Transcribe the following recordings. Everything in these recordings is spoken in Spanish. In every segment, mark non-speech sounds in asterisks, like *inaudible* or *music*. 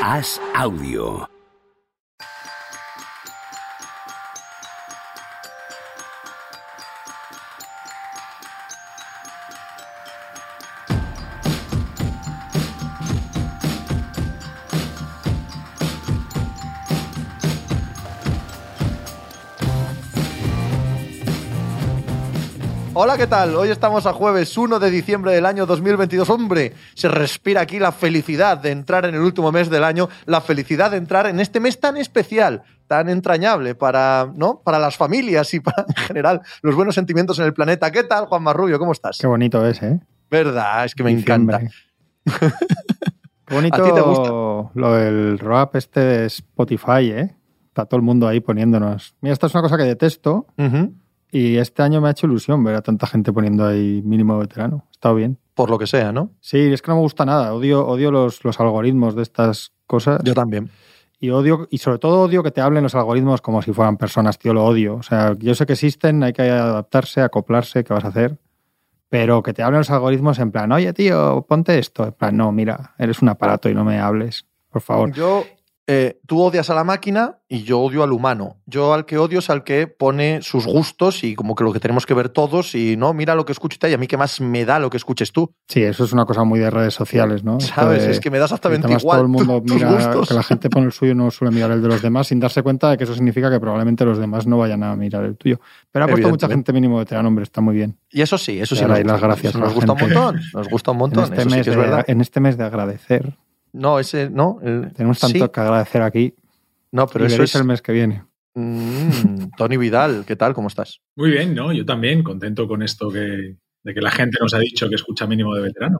Haz audio. Hola, ¿qué tal? Hoy estamos a jueves 1 de diciembre del año 2022. Hombre, se respira aquí la felicidad de entrar en el último mes del año, la felicidad de entrar en este mes tan especial, tan entrañable para, ¿no? para las familias y para, en general, los buenos sentimientos en el planeta. ¿Qué tal, Juan Marrubio? ¿Cómo estás? Qué bonito es, ¿eh? Verdad, es que me Diciembre. encanta. *laughs* Qué bonito ¿A ti te gusta? lo del rap este de Spotify, ¿eh? Está todo el mundo ahí poniéndonos. Mira, esta es una cosa que detesto Ujú. Y este año me ha hecho ilusión ver a tanta gente poniendo ahí mínimo veterano. Estado bien. Por lo que sea, ¿no? Sí, es que no me gusta nada. Odio, odio los, los algoritmos de estas cosas. Yo también. Y odio, y sobre todo odio que te hablen los algoritmos como si fueran personas, tío, lo odio. O sea, yo sé que existen, hay que adaptarse, acoplarse, ¿qué vas a hacer? Pero que te hablen los algoritmos en plan, oye, tío, ponte esto. En plan, no, mira, eres un aparato y no me hables, por favor. Yo, eh, tú odias a la máquina y yo odio al humano. Yo al que odio es al que pone sus gustos y como que lo que tenemos que ver todos y no, mira lo que escucho y a mí que más me da lo que escuches tú. Sí, eso es una cosa muy de redes sociales, ¿no? ¿Sabes? de- Es que me da exactamente además igual todo el mundo *laughs* mira gustos. que la gente pone el suyo y no suele mirar el de los demás sin darse cuenta de que eso significa que probablemente los demás no vayan a mirar el tuyo. Pero ha puesto mucha gente mínimo veterano, hombre, está muy bien. Y eso sí, eso sí. Nos las gracias nos gusta un montón. Nos gusta un montón. en, este sí de, en este mes de agradecer. No, ese, no. el- Tenemos tanto sí, que agradecer aquí. no, pero y eso es. el mes que viene. Mm, Tony Vidal, ¿qué tal? ¿Cómo estás? Muy bien, ¿no? Yo también, contento con esto que, de que la gente nos ha dicho que escucha mínimo de veterano.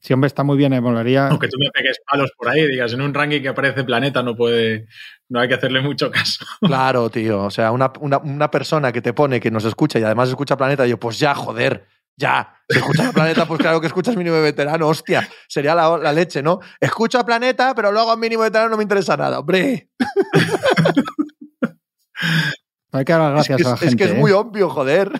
Sí, hombre, está muy bien, me molaría. Aunque tú me pegues palos por ahí digas, en un ranking que aparece Planeta no puede, no hay que hacerle mucho caso. *laughs* Claro, tío. O sea, una, una- una persona que te pone, que nos escucha y además escucha Planeta, yo, pues ya, joder, ya. Si escuchas a Planeta, pues claro que escuchas mínimo de veterano, hostia. Sería la, la leche, ¿no? Escucho a Planeta, pero luego a mínimo de veterano no me interesa nada, hombre. *laughs* Hay que dar las Es que gracias es, a la es gente. que es ¿eh? muy obvio, joder.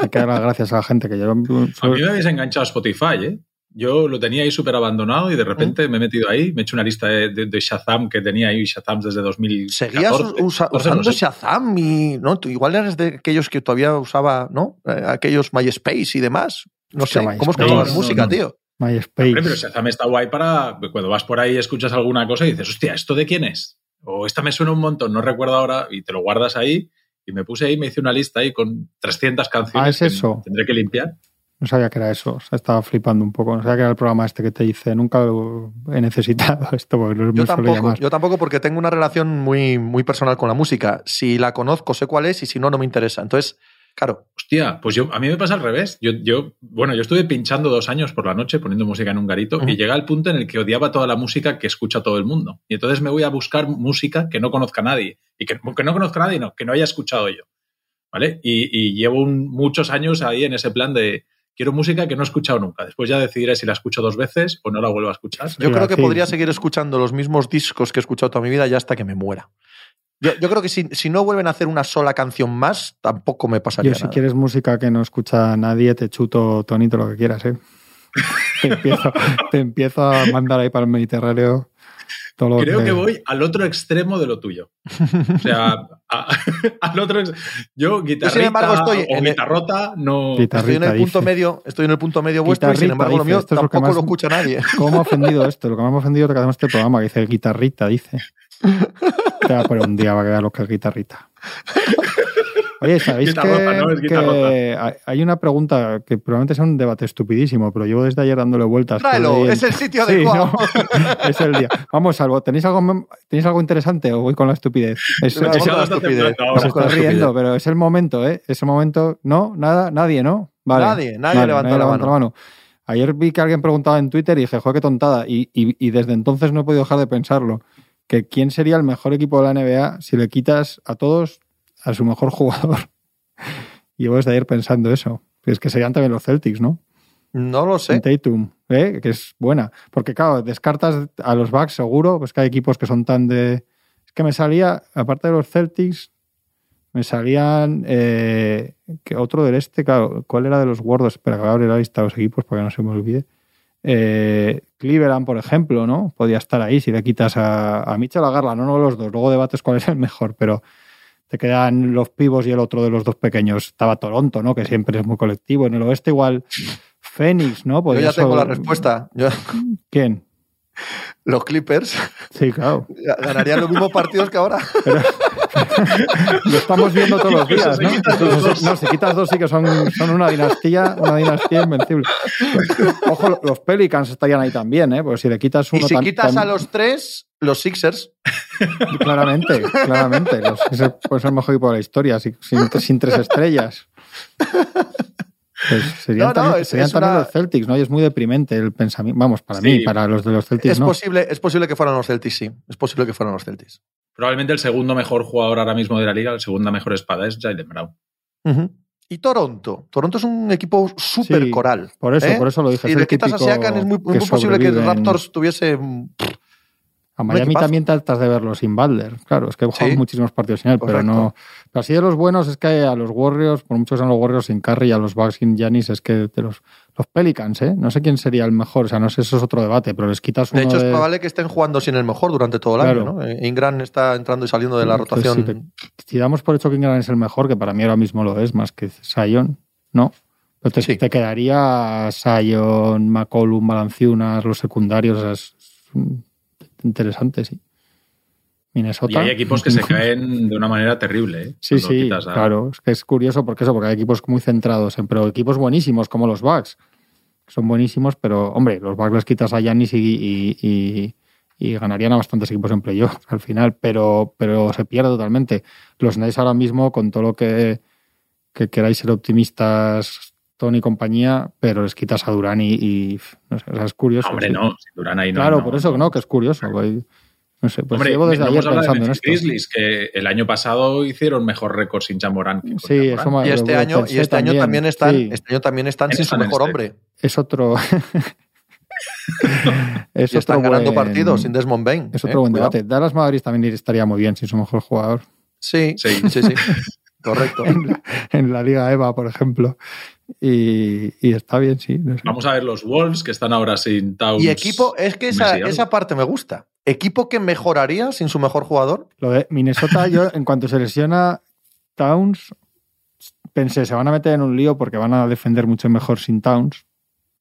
Hay que dar las gracias a la gente que yo. A mí me habéis enganchado a Spotify, ¿eh? Yo lo tenía ahí súper abandonado y de repente me he metido ahí, me he hecho una lista de, de- de Shazam que tenía ahí Shazam desde 2014. Seguías usa- no usando sé. Shazam y, ¿no? Tú igual eres de aquellos que todavía usaba, ¿no? Eh, aquellos MySpace y demás. No Hostia, sé, ¿cómo MySpace. escuchabas No, no, música, no. tío? MySpace. Hombre, pero Shazam está guay para cuando vas por ahí y escuchas alguna cosa y dices, hostia, ¿esto de quién es? O esta me suena un montón, no recuerdo ahora, y te lo guardas ahí. Y me puse ahí, me hice una lista ahí con 300 canciones Ah, ¿es que eso? tendré que limpiar. No sabía que era eso. O sea, estaba flipando un poco. No sabía que era el programa este que te hice. Nunca lo he necesitado *laughs* esto porque no Yo tampoco, llamar. yo tampoco porque tengo una relación muy, muy personal con la música. Si la conozco, sé cuál es y si no, no me interesa. Entonces, claro, Hostia, pues yo, a mí me pasa al revés. Yo, yo, bueno, yo estuve pinchando dos años por la noche poniendo música en un garito y llega el punto en el que odiaba toda la música que escucha todo el mundo. Y entonces me voy a buscar música que no conozca nadie. Y que, que no conozca nadie, no, que no haya escuchado yo. ¿Vale? Y, y llevo un- muchos años ahí en ese plan de quiero música que no he escuchado nunca. Después ya decidiré si la escucho dos veces o no la vuelvo a escuchar. yo creo que podría seguir escuchando los mismos discos que he escuchado toda mi vida ya hasta que me muera. Yo, yo creo que si, si no vuelven a hacer una sola canción más, tampoco me pasaría Yo, si nada. quieres música que no escucha nadie, te chuto, Tonito, lo que quieras, ¿eh? *laughs* te, empiezo, te empiezo a mandar ahí para el Mediterráneo todo lo Creo que voy al otro extremo de lo tuyo. O sea, *laughs* a- al otro Yo, guitarrita embargo, estoy o en el- guitarrota, no... Guitarra. Estoy en el Guitarrita, punto dice. medio, estoy en el punto medio vuestro y sin Guitarrita, embargo lo dice, mío esto es lo que tampoco más- lo escucha nadie. *laughs* ¿Cómo me ha ofendido esto? Lo que me ha ofendido es que hacemos este programa, que dice el guitarrita, dice. Te va a poner un día, va a quedar lo que es guitarrita. *laughs* Oye, *laughs* ¿sabéis que, no, es hay- una pregunta que probablemente sea un debate estupidísimo, pero llevo desde ayer dándole vueltas. Tráelo, es el sitio *laughs* Sí, adecuado. ¿no? *laughs* es el día. Vamos, Salvo, ¿tenéis algo, ¿tenéis algo interesante o voy con la estupidez? Es, es- la estupidez. riendo, pero es el momento, ¿eh? Ese momento, no, nada, nadie, ¿no? Vale. Nadie, nadie levanta la mano. Ayer vi que alguien preguntaba en Twitter y dije, joder, qué tontada. Y, y- y desde entonces no he podido dejar de pensarlo. Que quién sería el mejor equipo de la NBA si le quitas a todos a su mejor jugador. Llevo desde ayer pensando eso. Es que serían también los Celtics, ¿no? No lo sé. En Tatum, ¿eh? que es buena. Porque, claro, descartas a los Bucks seguro, pues que hay equipos que son tan de. Es que me salía, aparte de los Celtics, me salían. eh, que otro del este, claro, ¿cuál era de los gordos? Espera, que abrir la lista de los equipos para que no se me olvide. Eh, Cleveland, por ejemplo, ¿no? Podría estar ahí si le quitas a, a Mitchell a Garland, no, no los dos. Luego debates cuál es el mejor, pero te quedan los pivos y el otro de los dos pequeños. Estaba Toronto, ¿no? Que siempre es muy colectivo. En el oeste igual Phoenix, ¿no? Yo Podría ya tengo la respuesta. Yo- ¿Quién? los Clippers Sí, claro. ganarían los mismos partidos que ahora. *laughs* Lo estamos viendo todos los *laughs* días, ¿no? Entonces, no, si quitas dos sí que son, son una dinastía, una dinastía invencible. Ojo, lo- los Pelicans estarían ahí también, ¿eh? Porque si le quitas Y uno si tan- quitas tan- a los tres, los Sixers. *laughs* Claramente, claramente. Los- ese puede ser el mejor equipo de la historia, si- sin, sin tres estrellas. Pues serían No, no, también, es- serían es también una- los Celtics, ¿no? Y es muy deprimente el pensamiento. Vamos, para Sí. mí, para los de los Celtics, Es no. posible, es posible que fueran los Celtics, sí. Es posible que fueran los Celtics. Probablemente el segundo mejor jugador ahora mismo de la liga, la segunda mejor espada es Jalen Brown. Y Toronto. Toronto es un equipo súper Sí, coral. Por eso, ¿eh? por eso lo dije. Si es le quitas a Siakam, es muy, muy posible que. Raptors tuviese. A Miami también tratas de verlo sin Butler. Claro, es que he jugado Sí. muchísimos partidos sin él, pero no. Pero así de los buenos es que a los Warriors, por mucho que sean los Warriors sin Curry y a los Bucks sin Giannis, es que de los, los Pelicans, ¿eh? No sé quién sería el mejor, o sea, no sé, eso es otro debate, pero les quitas uno De hecho, de... es probable que estén jugando sin el mejor durante todo el Claro. año. ¿no? Eh, Ingram está entrando y saliendo de la Entonces, rotación. si damos por hecho que Ingram es el mejor, que para mí ahora mismo lo es, más que Sion, ¿no? Pero te, Sí. te quedaría Sion, McCollum, Valanciunas, los secundarios, o sea, es, interesante, sí. Minnesota. Y hay equipos que se *laughs* caen de una manera terrible. ¿eh? Sí, sí, a- claro. Es que es curioso porque eso, porque hay equipos muy centrados, en, pero equipos buenísimos como los Bucks. Son buenísimos, pero hombre, los Bucks les quitas a Giannis y, y, y- y ganarían a bastantes equipos en playoff *laughs* al final, pero, pero se pierde totalmente. Los Nets ahora mismo, con todo lo que, que queráis ser optimistas, Y compañía, pero les quitas a Durán y, y, no sé, o sea, es curioso. Hombre, sí. no, si Durán ahí no. claro, no, por eso no, que es curioso. güey. No sé, pues Hombre, llevo desde ayer hablado de pensando en esto. Grizzlies, que el año pasado hicieron mejor récord sin que con Sí, eso me- Y este año, y este año también están, sí. este año también están sin su mejor este. hombre. es otro. *laughs* *laughs* es Y están otro ganando buen- partidos sin Desmond Bain. Es ¿eh? otro buen Cuidado. debate. Dallas Mavericks también estaría muy bien sin su mejor jugador. Sí, Sí. sí, sí. Correcto. *laughs* En la, en la Liga EVA, por ejemplo. Y, y está bien, sí. no sé. Vamos a ver los Wolves, que están ahora sin Towns. Y equipo, es que esa, esa parte me gusta. Equipo que mejoraría sin su mejor jugador. Lo de Minnesota, yo, *laughs* en cuanto se lesiona Towns, pensé, se van a meter en un lío porque van a defender mucho mejor sin Towns.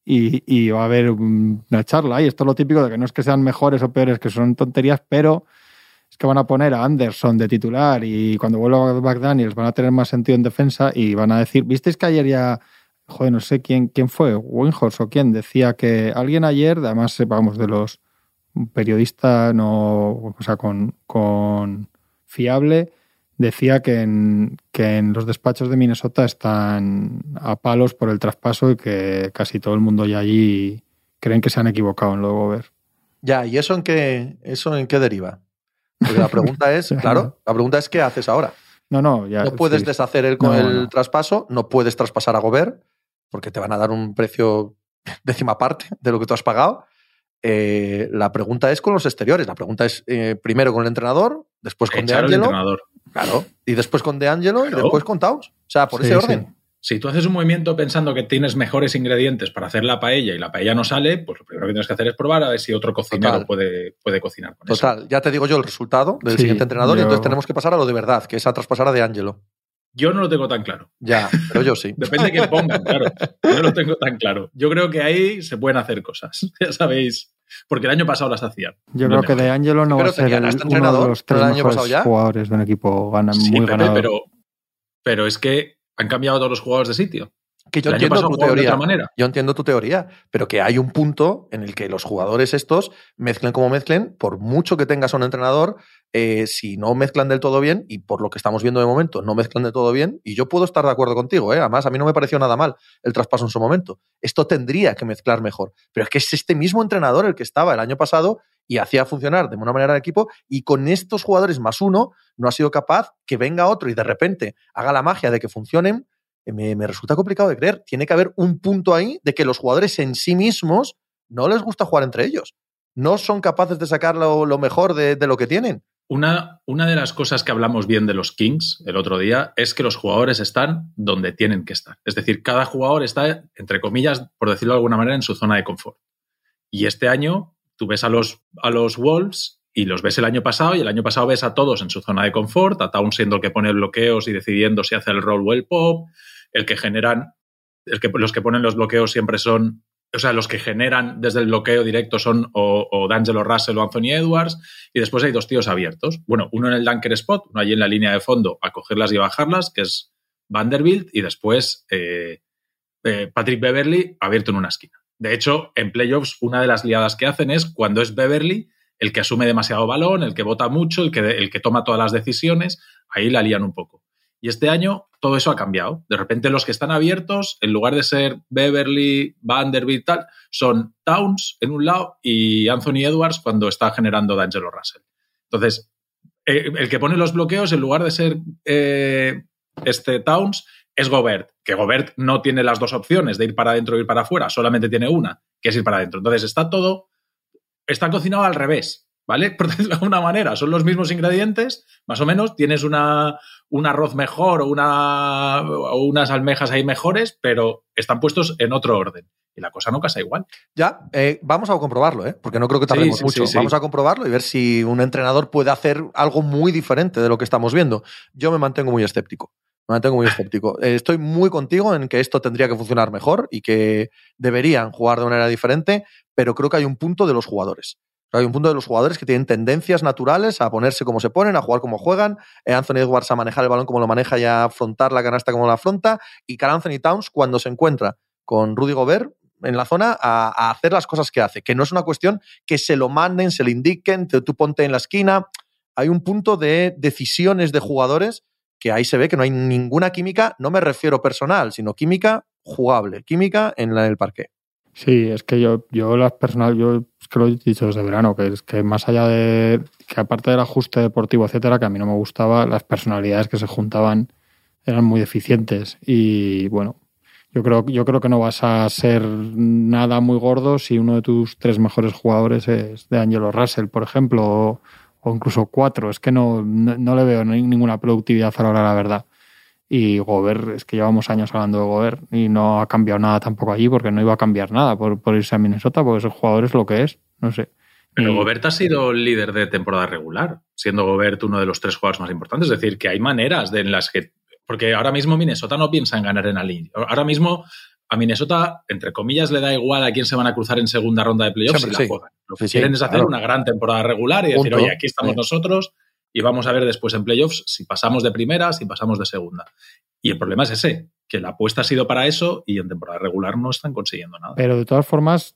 Y, y va a haber un- una charla. Y esto es lo típico de que no es que sean mejores o peores, que son tonterías, pero es que van a poner a Anderson de titular y cuando vuelva McDaniels van a tener más sentido en defensa y van a decir, ¿visteis que ayer ya, joder, no sé quién, quién fue, Winhorst o quién, decía que alguien ayer, además, vamos, de los un periodista no, o sea, con, con fiable, decía que en, que en los despachos de Minnesota están a palos por el traspaso y que casi todo el mundo ya allí creen que se han equivocado en luego ver. Ya, ¿y eso en qué, eso en qué deriva? Porque la pregunta es, *laughs* claro, la pregunta es ¿qué haces ahora? No, no, ya. No puedes sí. deshacer el, con No, el no. traspaso, no puedes traspasar a Gobert, porque te van a dar un precio *laughs* décima parte de lo que tú has pagado. Eh, la pregunta es con los exteriores. La pregunta es eh, primero con el entrenador, después con Echar DeAngelo, entrenador. claro, y después con DeAngelo y Claro. después con Towns. O sea, por Sí, ese sí. orden. Si tú haces un movimiento pensando que tienes mejores ingredientes para hacer la paella y la paella no sale, pues lo primero que tienes que hacer es probar a ver si otro cocinero Total. puede, puede cocinar con eso. Total, ya te digo yo el resultado del Sí, siguiente entrenador y entonces tenemos que pasar a lo de verdad, que es a traspasar a DeAngelo. Yo no lo tengo tan claro. Ya, pero yo sí. *laughs* Depende de quién pongan, claro. Yo lo tengo tan claro. Yo creo que ahí se pueden hacer cosas, *laughs* ya sabéis. Porque el año pasado las hacían. Yo No creo que mejor. de Angelo no va Pero a ser el, uno de entrenador los tres el año mejores pasado ya. jugadores de un equipo gana, Sí, muy Pepe, pero, pero es que han cambiado todos los jugadores de sitio. Que yo entiendo tu de teoría. otra manera. Yo entiendo tu teoría, pero que hay un punto en el que los jugadores estos mezclen como mezclen, por mucho que tengas a un entrenador, eh, si no mezclan del todo bien, y por lo que estamos viendo de momento, no mezclan del todo bien, y yo puedo estar de acuerdo contigo, ¿eh? además a mí no me pareció nada mal el traspaso en su momento. Esto tendría que mezclar mejor, pero es que es este mismo entrenador el que estaba el año pasado y hacía funcionar de una manera el equipo, y con estos jugadores más uno no ha sido capaz que venga otro y de repente haga la magia de que funcionen eh, me, resulta complicado de creer. Tiene que haber un punto ahí de que los jugadores en sí mismos no les gusta jugar entre ellos. No son capaces de sacar lo, mejor de lo que tienen. Una, una de las cosas que hablamos bien de los Kings el otro día es que los jugadores están donde tienen que estar. Es decir, cada jugador está, entre comillas, por decirlo de alguna manera, en su zona de confort. Y este año tú ves a los, a los Wolves y los ves el año pasado y el año pasado ves a todos en su zona de confort, a Town siendo el que pone bloqueos y decidiendo si hace el roll o el pop, el que generan, el que, los que ponen los bloqueos siempre son, o sea, los que generan desde el bloqueo directo son o, o D'Angelo Russell o Anthony Edwards y después hay dos tíos abiertos. Bueno, uno en el dunker spot, uno allí en la línea de fondo a cogerlas y bajarlas, que es Vanderbilt y después eh, eh, Patrick Beverly abierto en una esquina. De hecho, en playoffs una de las liadas que hacen es cuando es Beverly el que asume demasiado balón, el que vota mucho, el que, el que toma todas las decisiones, ahí la lían un poco. Y este año todo eso ha cambiado. De repente los que están abiertos, en lugar de ser Beverly, Vanderbilt, tal, son Towns en un lado y Anthony Edwards cuando está generando D'Angelo Russell. Entonces, eh, el que pone los bloqueos, en lugar de ser eh, este Towns, es Gobert, que Gobert no tiene las dos opciones de ir para adentro o ir para afuera, solamente tiene una, que es ir para adentro. Entonces está todo está cocinado al revés, ¿vale? *laughs* Por decirlo de alguna manera, son los mismos ingredientes, más o menos, tienes una, un arroz mejor o, una, o unas almejas ahí mejores, pero están puestos en otro orden. Y la cosa no casa igual. Ya, eh, vamos a comprobarlo, ¿eh? porque no creo que tardemos Sí, sí, mucho. sí. Vamos a comprobarlo y ver si un entrenador puede hacer algo muy diferente de lo que estamos viendo. Yo me mantengo muy escéptico. Me mantengo muy escéptico. *laughs* Eh, estoy muy contigo en que esto tendría que funcionar mejor y que deberían jugar de manera diferente, pero creo que hay un punto de los jugadores. Hay un punto de los jugadores que tienen tendencias naturales a ponerse como se ponen, a jugar como juegan. Eh, Anthony Edwards a manejar el balón como lo maneja y a afrontar la canasta como la afronta. Y Carl Anthony Towns, cuando se encuentra con Rudy Gobert en la zona, a, hacer las cosas que hace. Que no es una cuestión que se lo manden, se lo indiquen, te- tú ponte en la esquina. Hay un punto de decisiones de jugadores que ahí se ve que no hay ninguna química, no me refiero personal, sino química jugable, química en el parque. Sí, es que yo, yo las personal, yo es que lo he dicho desde verano, que es que más allá de que aparte del ajuste deportivo, etcétera, que a mí no me gustaba, las personalidades que se juntaban eran muy deficientes. Y bueno, yo creo, yo creo que no vas a ser nada muy gordo si uno de tus tres mejores jugadores es de Angelo Russell, por ejemplo, o, o incluso cuatro. Es que no, no, le veo ni- ninguna productividad a la hora de la verdad. Y Gobert, es que llevamos años hablando de Gobert y no ha cambiado nada tampoco allí porque no iba a cambiar nada por, por irse a Minnesota, porque ese jugador es lo que es, no sé. Pero Y- Gobert ha sido el líder de temporada regular, siendo Gobert uno de los tres jugadores más importantes. Es decir, que hay maneras de en las que. Porque ahora mismo Minnesota no piensa en ganar en la Ahora mismo a Minnesota, entre comillas, le da igual a quién se van a cruzar en segunda ronda de playoffs si la sí. juegan. Lo que Sí, sí, quieren es hacer claro. una gran temporada regular y decir, Punto. oye, aquí estamos Sí. nosotros y vamos a ver después en playoffs si pasamos de primera, si pasamos de segunda. Y el problema es ese, que la apuesta ha sido para eso y en temporada regular no están consiguiendo nada. Pero de todas formas,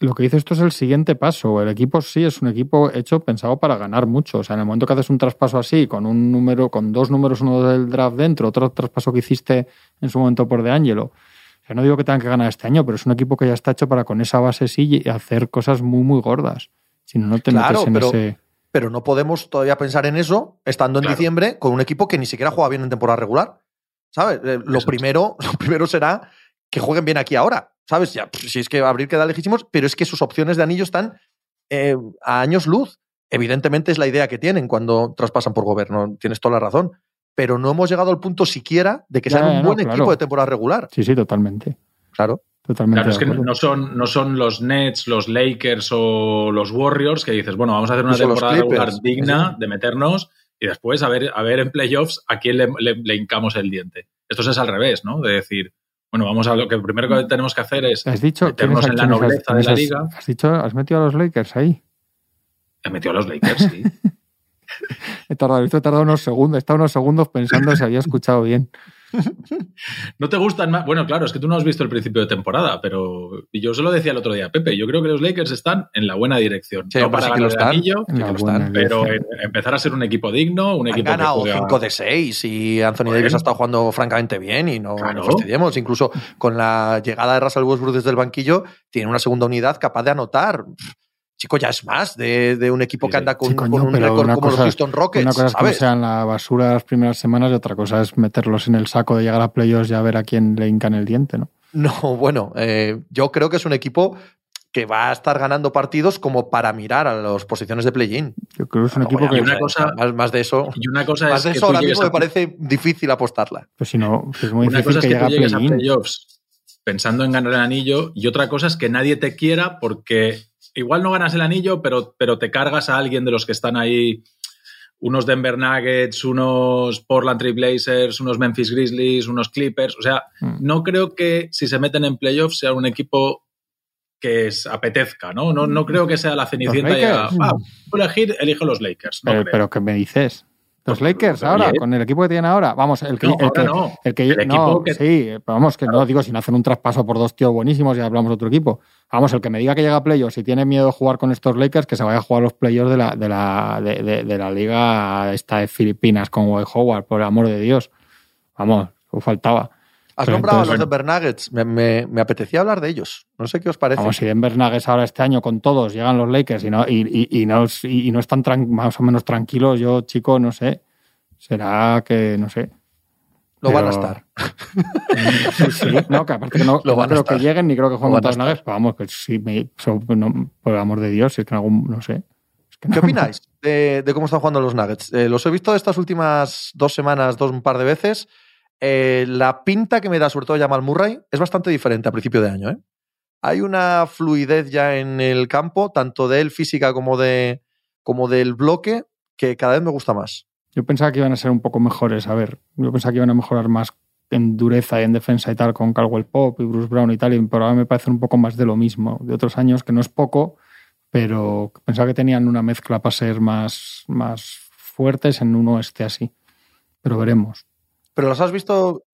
lo que dice esto es el siguiente paso. El equipo sí es un equipo hecho, pensado para ganar mucho. O sea, en el momento que haces un traspaso así, con un número, con dos números, uno del draft dentro, otro traspaso que hiciste en su momento por De Angelo. Yo no digo que tengan que ganar este año, pero es un equipo que ya está hecho para con esa base sí y hacer cosas muy, muy gordas. Si no, no te Claro, metes en pero- ese. Pero no podemos todavía pensar en eso estando en Claro. diciembre con un equipo que ni siquiera juega bien en temporada regular. ¿Sabes? Eh, Lo primero, *laughs* lo primero será que jueguen bien aquí ahora. ¿Sabes? Ya, pff, si es que abrir queda lejísimos, pero es que sus opciones de anillo están eh, a años luz. Evidentemente es la idea que tienen cuando traspasan por gobierno. Tienes toda la razón. Pero no hemos llegado al punto siquiera de que sean un no, buen claro. equipo de temporada regular. Sí, sí, totalmente. Claro. Totalmente. Claro, es que no son, no son los Nets, los Lakers o los Warriors que dices, bueno, vamos a hacer una temporada regular digna de meternos y después a ver, a ver en playoffs a quién le, le- le hincamos el diente. Esto es al revés, ¿no? De decir, bueno, vamos a lo que primero que tenemos que hacer es ¿Has dicho meternos en la has- nobleza de la liga. has- Has dicho, has metido a los Lakers ahí. He metido a los Lakers, sí. *laughs* He tardado, he tardado unos segundos, he estado unos segundos pensando si había escuchado bien. *laughs* ¿No te gustan más? Bueno, claro, es que tú no has visto el principio de temporada, pero yo se lo decía el otro día, Pepe, yo creo que los Lakers están en la buena dirección. Sí, no para que ganar lo el están. anillo, que pero empezar a ser un equipo digno, un Han equipo que ganado juega- 5 de 6 y Anthony. Davis ha estado jugando francamente bien y no Claro. nos. Incluso con la llegada de Russell Westbrook desde el banquillo, tiene una segunda unidad capaz de anotar. Chico, ya es más de, de un equipo Sí, que anda con, Sí, coño, con un récord como cosa- los Houston Rockets, Una cosa es que no ¿sabes? sean la basura las primeras semanas y otra cosa es meterlos en el saco de llegar a playoffs y a ver a quién le hincan el diente, ¿no? No, *laughs* bueno, eh, yo creo que es un equipo que va a estar ganando partidos como para mirar a las posiciones de play-in. Yo creo que es un No, equipo que, una cosa- más, más de eso, Y una cosa más es de que eso ahora mismo a- me parece difícil apostarla. pues si no, es muy Una difícil cosa es que que llegue tú a llegues a playoffs pensando en ganar el anillo y otra cosa es que nadie te quiera porque igual no ganas el anillo, pero, pero te cargas a alguien de los que están ahí, unos Denver Nuggets, unos Portland Trail Blazers, unos Memphis Grizzlies, unos Clippers. O sea, Mm. no creo que si se meten en playoffs sea un equipo que es, apetezca, ¿no? ¿no? No creo que sea la cenicienta y haga, Lakers? "Ah, elegir, elijo los Lakers. No pero, pero ¿qué me dices? ¿Los Lakers ahora? ¿Con el equipo que tienen ahora? Vamos, el que... No, el que, no. el que- El no, que- sí, vamos, que no digo sin hacer un traspaso por dos tíos buenísimos y hablamos de otro equipo. Vamos, el que me diga que llega a playoffs y tiene miedo de jugar con estos Lakers, que se vaya a jugar los playoffs de la, de la, de, de- de la liga esta de Filipinas con White Howard, por el amor de Dios. Vamos, os faltaba. Has Pero nombrado entonces- a los Denver Nuggets. Me, me- me apetecía hablar de ellos. No sé qué os parece. Vamos, si Denver Nuggets ahora este año con todos llegan los Lakers y no, y, y- y no, y no están más o menos tranquilos, yo, chico, no sé. Será que, no sé. Lo van a estar. *laughs* Sí, sí. No, que aparte que no, *laughs* Lo no van a creo estar. que lleguen ni creo que jueguen contra los. Nuggets. vamos, que sí, me, so- no, por el amor de Dios, si es que en algún, no sé. Es que ¿Qué *laughs* opináis de, de cómo están jugando los Nuggets? Eh, los he visto estas últimas dos semanas, dos un par de veces. Eh, la pinta que me da, sobre todo Jamal Murray, es bastante diferente a principio de año. ¿eh? Hay una fluidez ya en el campo, tanto de él física como, de, como del bloque, que cada vez me gusta más. Yo pensaba que iban a ser un poco mejores, a ver, yo pensaba que iban a mejorar más en dureza y en defensa y tal con Caldwell Pop y Bruce Brown y tal, y pero ahora me parece un poco más de lo mismo, de otros años, que no es poco, pero pensaba que tenían una mezcla para ser más, más fuertes en un oeste así. Pero veremos. Pero los has visto.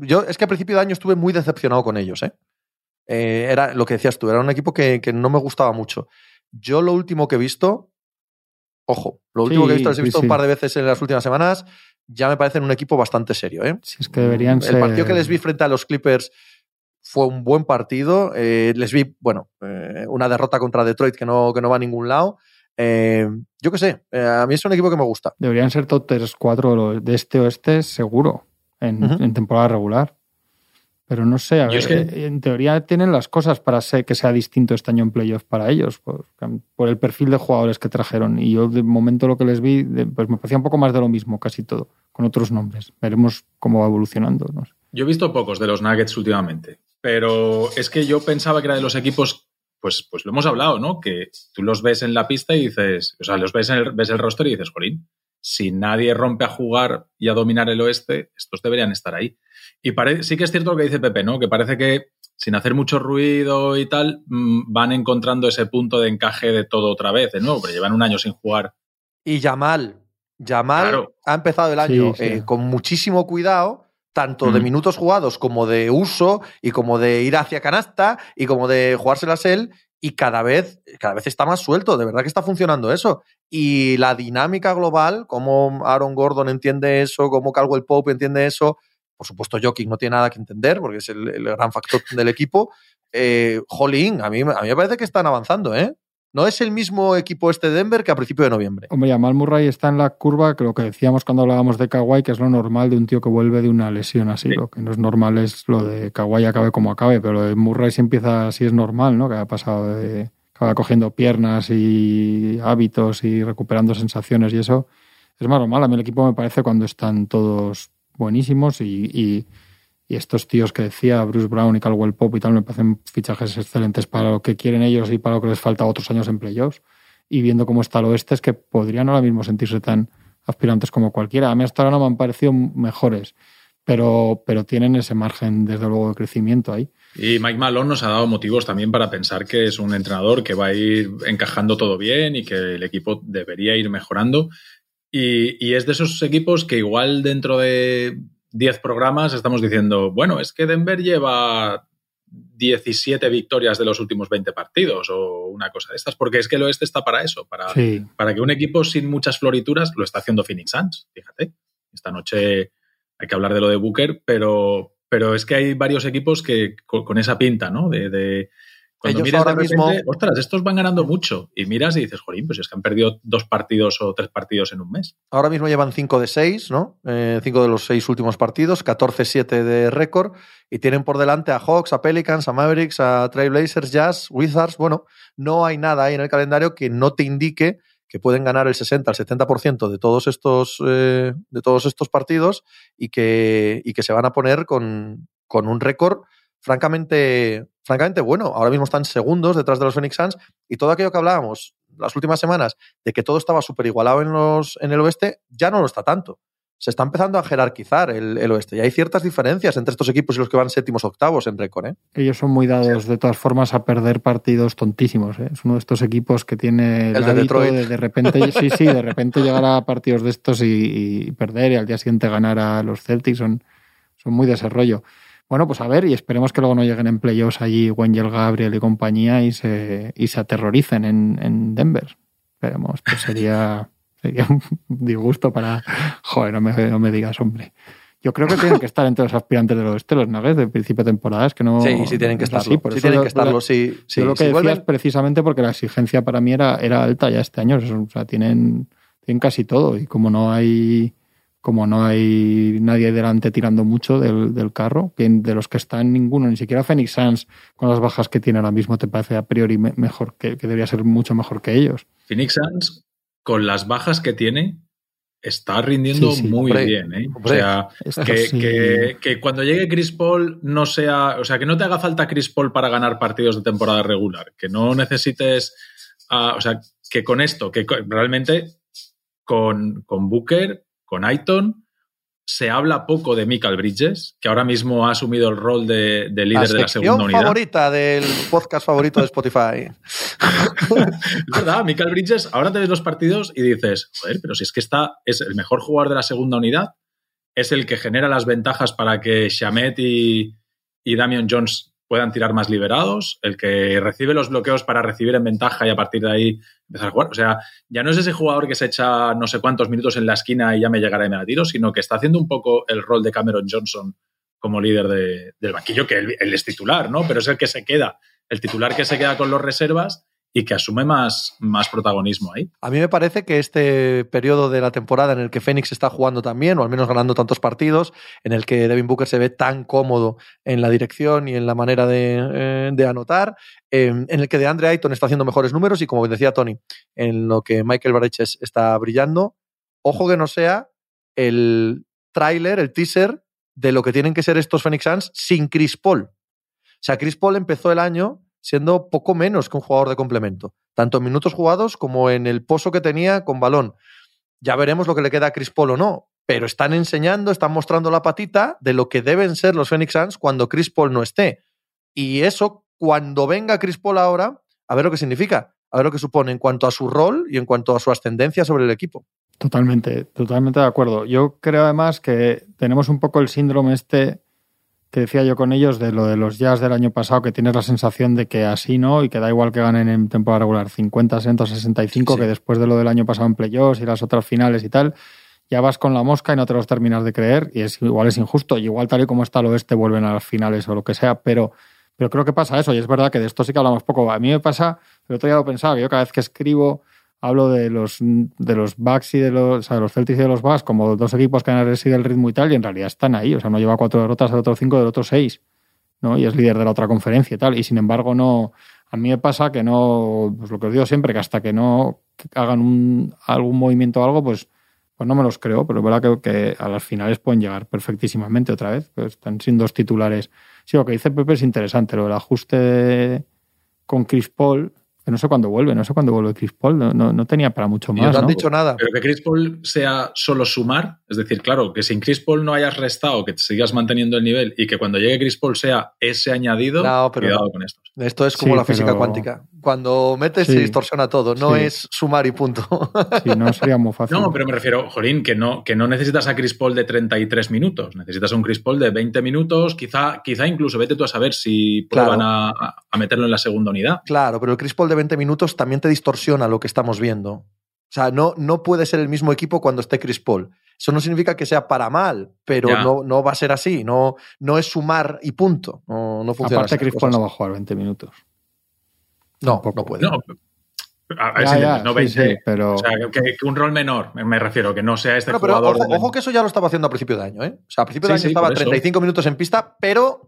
Yo es que a principio de año estuve muy decepcionado con ellos, ¿eh? Eh, era lo que decías tú, era un equipo que, que no me gustaba mucho. Yo lo último que he visto, ojo, lo último Sí, que he visto, he visto sí. un par de veces en las últimas semanas, ya me parecen un equipo bastante serio, ¿eh? Si es que deberían El ser. partido que les vi frente a los Clippers fue un buen partido. eh, les vi, bueno, eh, una derrota contra Detroit que no, que no va a ningún lado. Eh, yo qué sé, eh, a mí es un equipo que me gusta. Deberían ser top 3-4 de este oeste seguro en, temporada regular. Pero no sé, a ver, es que- en teoría tienen las cosas para ser, que sea distinto este año en playoff para ellos, por, por el perfil de jugadores que trajeron. Y yo de momento lo que les vi, pues me parecía un poco más de lo mismo, casi todo, con otros nombres. Veremos cómo va evolucionando. No sé. Yo he visto pocos de los Nuggets últimamente, pero es que yo pensaba que era de los equipos, pues, pues lo hemos hablado, ¿no? Que tú los ves en la pista y dices, o sea, los ves en el, ves el roster y dices, jolín, si nadie rompe a jugar y a dominar el oeste, estos deberían estar ahí. Y pare- sí que es cierto lo que dice Pepe, ¿no? Que parece que sin hacer mucho ruido y tal, mm, van encontrando ese punto de encaje de todo otra vez, de nuevo, pero llevan un año sin jugar. Y Yamal. Yamal Claro. ha empezado el año Sí, sí. eh, con muchísimo cuidado, tanto de minutos jugados como de uso y como de ir hacia canasta y como de jugárselas él. Y cada vez, cada vez está más suelto, de verdad que está funcionando eso. Y la dinámica global, cómo Aaron Gordon entiende eso, cómo Caldwell Pope entiende eso, por supuesto Jokic no tiene nada que entender porque es el, el gran factor del equipo. Eh, jolín, a mí, a mí me parece que están avanzando, ¿eh? No es el mismo equipo este de Denver que a principio de noviembre. Hombre, Jamal Murray está en la curva, que lo que decíamos cuando hablábamos de Kawhi, que es lo normal de un tío que vuelve de una lesión así. Sí. Lo que no es normal es lo de Kawhi acabe como acabe, pero lo de Murray si empieza así es normal, ¿no? Que ha pasado de. acaba cogiendo piernas y hábitos y recuperando sensaciones y eso. Es más normal. A mí el equipo me parece cuando están todos buenísimos y, y- y estos tíos que decía, Bruce Brown y Caldwell Pop y tal, me parecen fichajes excelentes para lo que quieren ellos y para lo que les falta otros años en playoffs y viendo cómo está el oeste, es que podrían ahora mismo sentirse tan aspirantes como cualquiera. A mí hasta ahora no me han parecido mejores, pero, pero tienen ese margen, desde luego, de crecimiento ahí. Y Mike Malone nos ha dado motivos también para pensar que es un entrenador que va a ir encajando todo bien y que el equipo debería ir mejorando. Y, y es de esos equipos que igual dentro de 10 programas estamos diciendo, bueno, es que Denver lleva 17 victorias de los últimos 20 partidos o una cosa de estas, porque es que el oeste está para eso, para, Sí, para que un equipo sin muchas florituras lo está haciendo Phoenix Suns, fíjate. Esta noche hay que hablar de lo de Booker, pero, pero es que hay varios equipos que con, con esa pinta, ¿no? De, de cuando Ellos miras ahora de repente, mismo- ostras, estos van ganando mucho. Y miras y dices, jolín, pues es que han perdido dos partidos o tres partidos en un mes. Ahora mismo llevan 5 de 6, ¿no? 5 de los 6 últimos partidos, 14-7 de récord, y tienen por delante a Hawks, a Pelicans, a Mavericks, a Trailblazers, Jazz, Wizards. Bueno, no hay nada ahí en el calendario que no te indique que pueden ganar el 60 al 70% de todos estos, eh, de todos estos partidos y que, y que se van a poner con, con un récord francamente, francamente bueno. Ahora mismo están segundos detrás de los Phoenix Suns y todo aquello que hablábamos las últimas semanas de que todo estaba súper igualado en, los, en el oeste, ya no lo está tanto. Se está empezando a jerarquizar el, el oeste y hay ciertas diferencias entre estos equipos y los que van séptimos octavos en récord. ¿eh? Ellos son muy dados, de todas formas, a perder partidos tontísimos. ¿eh? Es uno de estos equipos que tiene el, El de hábito Detroit. de de repente, *laughs* sí, sí, de repente llegar a partidos de estos y, y perder y al día siguiente ganar a los Celtics son, son muy de ese rollo. Bueno, pues a ver, y esperemos que luego no lleguen en playoffs allí Wengel Gabriel y compañía y se, y se aterroricen en, en Denver. Esperemos, pues sería, *laughs* sería un disgusto para. Joder, no me, no me digas, hombre. Yo creo que tienen que estar entre los aspirantes de los oeste, los Nuggets de principio de temporada. Es que no. Sí, sí tienen que es estarlo. por sí eso tienen que estarlo, sí. sí. yo lo que Si decía vuelven- es precisamente porque la exigencia para mí era, era alta ya este año. O sea, tienen, tienen casi todo. Y como no hay como no hay nadie delante tirando mucho del, del carro, que de los que están ninguno, ni siquiera Phoenix Suns, con las bajas que tiene ahora mismo, te parece a priori me- mejor, que, que debería ser mucho mejor que ellos. Phoenix Suns, con las bajas que tiene, está rindiendo Sí, sí. muy Hombre, bien. ¿eh? O sea, que, sí. que- que cuando llegue Chris Paul no sea, o sea, que no te haga falta Chris Paul para ganar partidos de temporada regular, que no necesites, o sea, que con esto, que realmente con, con Booker, con Aiton, se habla poco de Michael Bridges, que ahora mismo ha asumido el rol de, de líder de la segunda unidad. favorita del podcast favorito de Spotify. *laughs* Es verdad, Michael Bridges, ahora te ves los partidos y dices, joder, pero si es que está, es el mejor jugador de la segunda unidad, es el que genera las ventajas para que Shamet y, y Damian Jones puedan tirar más liberados, el que recibe los bloqueos para recibir en ventaja y a partir de ahí empezar a jugar. O sea, ya no es ese jugador que se echa no sé cuántos minutos en la esquina y ya me llegará y me da tiro, sino que está haciendo un poco el rol de Cameron Johnson como líder de- del banquillo, que él, él es titular, ¿no? Pero es el que se queda, el titular que se queda con los reservas y que asume más, más protagonismo ahí. A mí me parece que este periodo de la temporada en el que Phoenix está jugando tan bien, o al menos ganando tantos partidos, en el que Devin Booker se ve tan cómodo en la dirección y en la manera de, eh, de anotar, eh, en el que DeAndre Ayton está haciendo mejores números y, como decía Tony, en lo que Michael Bridges está brillando, ojo que no sea el tráiler, el teaser de lo que tienen que ser estos Phoenix Suns sin Chris Paul. O sea, Chris Paul empezó el año siendo poco menos que un jugador de complemento, tanto en minutos jugados como en el pozo que tenía con balón. Ya veremos lo que le queda a Chris Paul o no, pero están enseñando, están mostrando la patita de lo que deben ser los Phoenix Suns cuando Chris Paul no esté. Y eso, cuando venga Chris Paul ahora, a ver lo que significa, a ver lo que supone en cuanto a su rol y en cuanto a su ascendencia sobre el equipo. Totalmente, totalmente de acuerdo. Yo creo además que tenemos un poco el síndrome este que decía yo con ellos de lo de los jazz del año pasado, que tienes la sensación de que así no, y que da igual que ganen en temporada regular 50, 60, 65, Sí. que después de lo del año pasado en playoffs y las otras finales y tal, ya vas con la mosca y no te los terminas de creer, y es igual es injusto, y igual tal y como está el oeste vuelven a las finales o lo que sea, pero, pero creo que pasa eso, y es verdad que de esto sí que hablamos poco. A mí me pasa, el otro día lo pensaba, que yo cada vez que escribo hablo de los de los Bucks y de los, o los Celtics y de los Bucks como dos equipos que han residido el ritmo y tal, y en realidad están ahí. O sea, no lleva cuatro derrotas, el otro cinco, del otro seis. ¿no? Y es líder de la otra conferencia y tal. Y sin embargo, no. A mí me pasa que no. Pues lo que os digo siempre, que hasta que no hagan un, algún movimiento o algo, pues, pues no me los creo. Pero es verdad que, que a las finales pueden llegar perfectísimamente otra vez. Pues están sin dos titulares. Sí, lo que dice Pepe es interesante, lo del ajuste de- con Chris Paul. No sé cuándo vuelve, no sé cuándo vuelve Chris Paul, no, no, no tenía para mucho Y más. no han ¿no? dicho nada. Pero que Chris Paul sea solo sumar, es decir, claro, que sin Chris Paul no hayas restado, que te sigas manteniendo el nivel y que cuando llegue Chris Paul sea ese añadido, No, pero cuidado no. con esto. Esto es como Sí, la física pero- cuántica. Cuando metes Sí. se distorsiona todo, no Sí. es sumar y punto. Sí, no sería muy fácil. No, pero me refiero, Jolín, que no, que no necesitas a Chris Paul de 33 minutos, necesitas a un Chris Paul de 20 minutos, quizá, quizá incluso vete tú a saber si Claro. prueban a, a meterlo en la segunda unidad. Claro, pero el Chris Paul de 20 minutos también te distorsiona lo que estamos viendo. O sea, no, no puede ser el mismo equipo cuando esté Chris Paul. Eso no significa que sea para mal, pero no, no va a ser así. No, no es sumar y punto. No, no funciona Aparte, Chris Paul no va a jugar 20 minutos. No, tampoco. no puede. No, a ver Ya, si ya, no sí, 20. sí, pero O sea, que, que un rol menor, me- refiero, que no sea este pero jugador. ojo, de- ojo que eso ya lo estaba haciendo a principio de año. ¿eh? O sea, a principio de año sí, estaba por eso. 35 minutos en pista, pero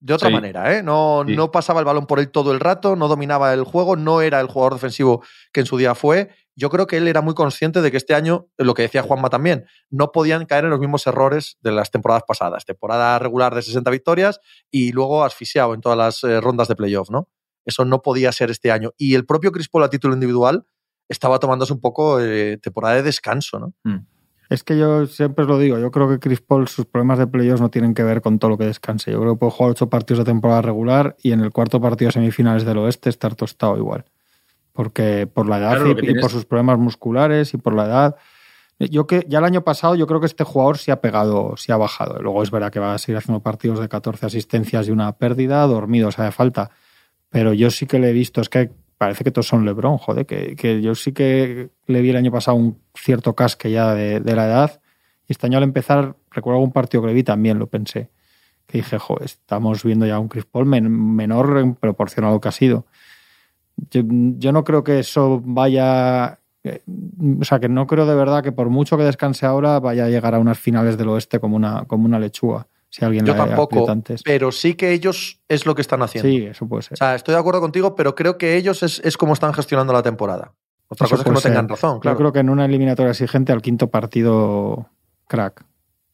de otra Sí. manera. ¿eh? No, Sí. no pasaba el balón por él todo el rato, no dominaba el juego, no era el jugador defensivo que en su día fue. yo creo que él era muy consciente de que este año, lo que decía Juanma también, no podían caer en los mismos errores de las temporadas pasadas. Temporada regular de 60 victorias y luego asfixiado en todas las eh, rondas de playoff, ¿no? Eso no podía ser este año. Y el propio Chris Paul a título individual estaba tomándose un poco eh, temporada de descanso, ¿no? Mm. Es que yo siempre os lo digo, yo creo que Chris Paul, sus problemas de playoffs no tienen que ver con todo lo que descanse. Yo creo que puede jugar ocho partidos de temporada regular y en el cuarto partido de semifinales del oeste estar tostado igual. Porque por la edad Claro, y, tienes- por sus problemas musculares y por la edad. Yo que ya el año pasado yo creo que este jugador sí ha pegado, sí ha bajado. Luego es verdad que va a seguir haciendo partidos de 14 asistencias y una pérdida, dormido, o sea, de falta. Pero yo sí que le he visto, es que parece que todos son Lebron, joder, que, yo sí que le vi el año pasado un cierto casque ya de, la edad. Y este año al empezar, recuerdo algún partido que le vi también, lo pensé. Que dije, joder, estamos viendo ya un Chris Paul men- menor en proporción a lo que ha sido. Yo, yo no creo que eso vaya. eh, O sea, que no creo de verdad que por mucho que descanse ahora vaya a llegar a unas finales del oeste como una, como una lechuga. Si alguien Yo la tampoco, antes. pero sí que ellos es lo que están haciendo. Sí, eso puede ser. O sea, estoy de acuerdo contigo, pero creo que ellos es, es como están gestionando la temporada. Otra Eso cosa es que no ser. tengan razón, claro. Yo creo que en una eliminatoria exigente al quinto partido, crack.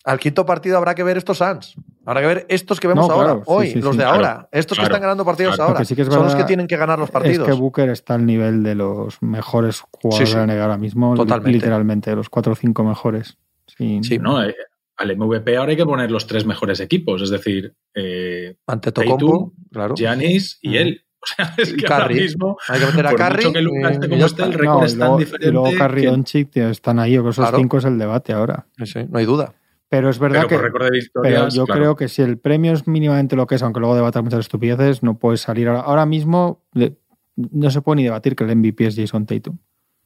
Al quinto partido habrá que ver estos Suns. Habrá que ver estos que vemos No, ahora, claro, hoy, sí, los sí. de Claro, ahora. Estos que están ganando partidos claro. ahora. Que sí que es Son los que tienen que ganar los partidos. Es que Booker está al nivel de los mejores jugadores Sí, sí. de la NBA ahora mismo, Totalmente. literalmente, de los cuatro o cinco mejores. Sí. Sí. No, eh, al MVP ahora hay que poner los tres mejores equipos, es decir, eh, Ante Tatum, Tocompo, claro. Giannis y Mm. él. *laughs* O sea, es que ahora Curry. mismo, Hay que meter a por Curry. mucho que Luka eh, esté y como está. el récord No, es tan luego, diferente. y luego Curry y Doncic tío, están ahí, creo que esos Claro. cinco es el debate ahora. Sí, sí, no hay duda. Pero es verdad pero que pero yo claro. creo que si el premio es mínimamente lo que es, aunque luego debatas muchas estupideces, no puedes salir ahora. Ahora mismo no se puede ni debatir que el MVP es Jason Tatum.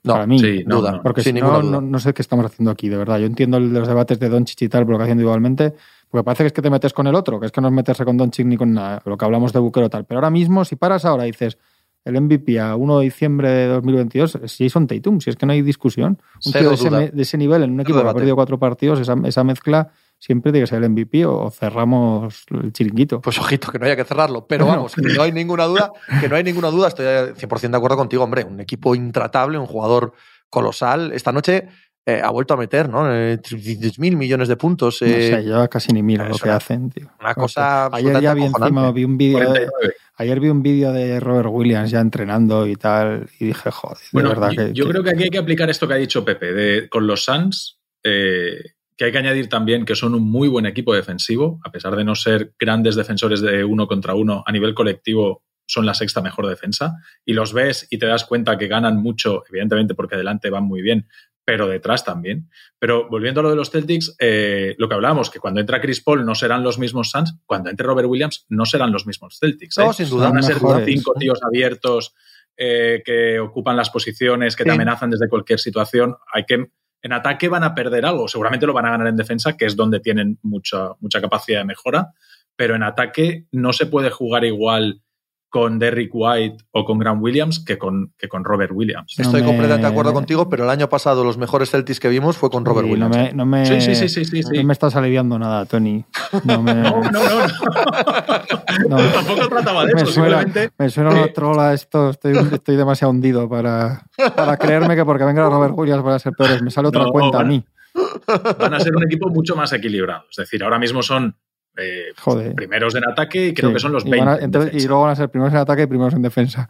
No, Para mí, sí, no, duda. no. Porque si no, duda. no, no sé qué estamos haciendo aquí, de verdad. Yo entiendo los debates de Doncic y tal, pero lo que haciendo igualmente, porque parece que es que te metes con el otro, que es que no es meterse con Doncic ni con nada, lo que hablamos de Booker o tal. Pero ahora mismo, si paras ahora y dices el MVP a 1 de diciembre de 2022, es Jason Tatum, si es que no hay discusión. Un Cero tío de ese, de nivel en un equipo que ha perdido cuatro partidos, esa, esa mezcla siempre tiene que ser el MVP o cerramos el chiringuito. Pues ojito, que no haya que cerrarlo. Pero Bueno. vamos, que no hay ninguna duda, que no hay ninguna duda, estoy 100% de acuerdo contigo, hombre. Un equipo intratable, un jugador colosal. Esta noche eh, ha vuelto a meter, ¿no? Eh, 10 mil millones de puntos. no eh, sé, yo casi ni miro lo que hacen, tío. una cosa Ayer ya vi encima, vi un vídeo de, 49. ayer vi un vídeo de Robert Williams ya entrenando y tal, y dije, joder, Bueno, de verdad yo, que, yo que- creo que aquí hay que aplicar esto que ha dicho Pepe, de, con los Suns, eh, que hay que añadir también que son un muy buen equipo defensivo, a pesar de no ser grandes defensores de uno contra uno, a nivel colectivo son la sexta mejor defensa, y los ves y te das cuenta que ganan mucho, evidentemente porque adelante van muy bien, pero detrás también. Pero volviendo a lo de los Celtics, eh, lo que hablábamos, que cuando entra Chris Paul no serán los mismos Suns, cuando entre Robert Williams no serán los mismos Celtics. ¿eh? No, sin duda. Van a ser cinco tíos abiertos eh, que ocupan las posiciones, que te amenazan desde cualquier situación. Hay que en ataque van a perder algo. Seguramente lo van a ganar en defensa, que es donde tienen mucha, mucha capacidad de mejora. Pero en ataque no se puede jugar igual con Derrick White o con Grant Williams que con, que con Robert Williams. No Estoy me- completamente de acuerdo contigo, pero el año pasado los mejores Celtics que vimos fue con Robert Sí, Williams. No me, no me, Sí, sí, sí, sí, sí, sí. no me estás aliviando nada, Tony. No me, *laughs* No, no, no. *laughs* Tampoco trataba de me eso, suena, simplemente. me suena una trola esto. Estoy, estoy demasiado hundido para, para creerme que porque venga Robert Williams van a ser peores. Me sale otra No, cuenta a mí. Van a ser un equipo mucho más equilibrado. Es decir, ahora mismo son eh, Joder. primeros en ataque y creo Sí. que son los Y 20. van a- en entonces- y luego van a ser primeros en ataque y primeros en defensa.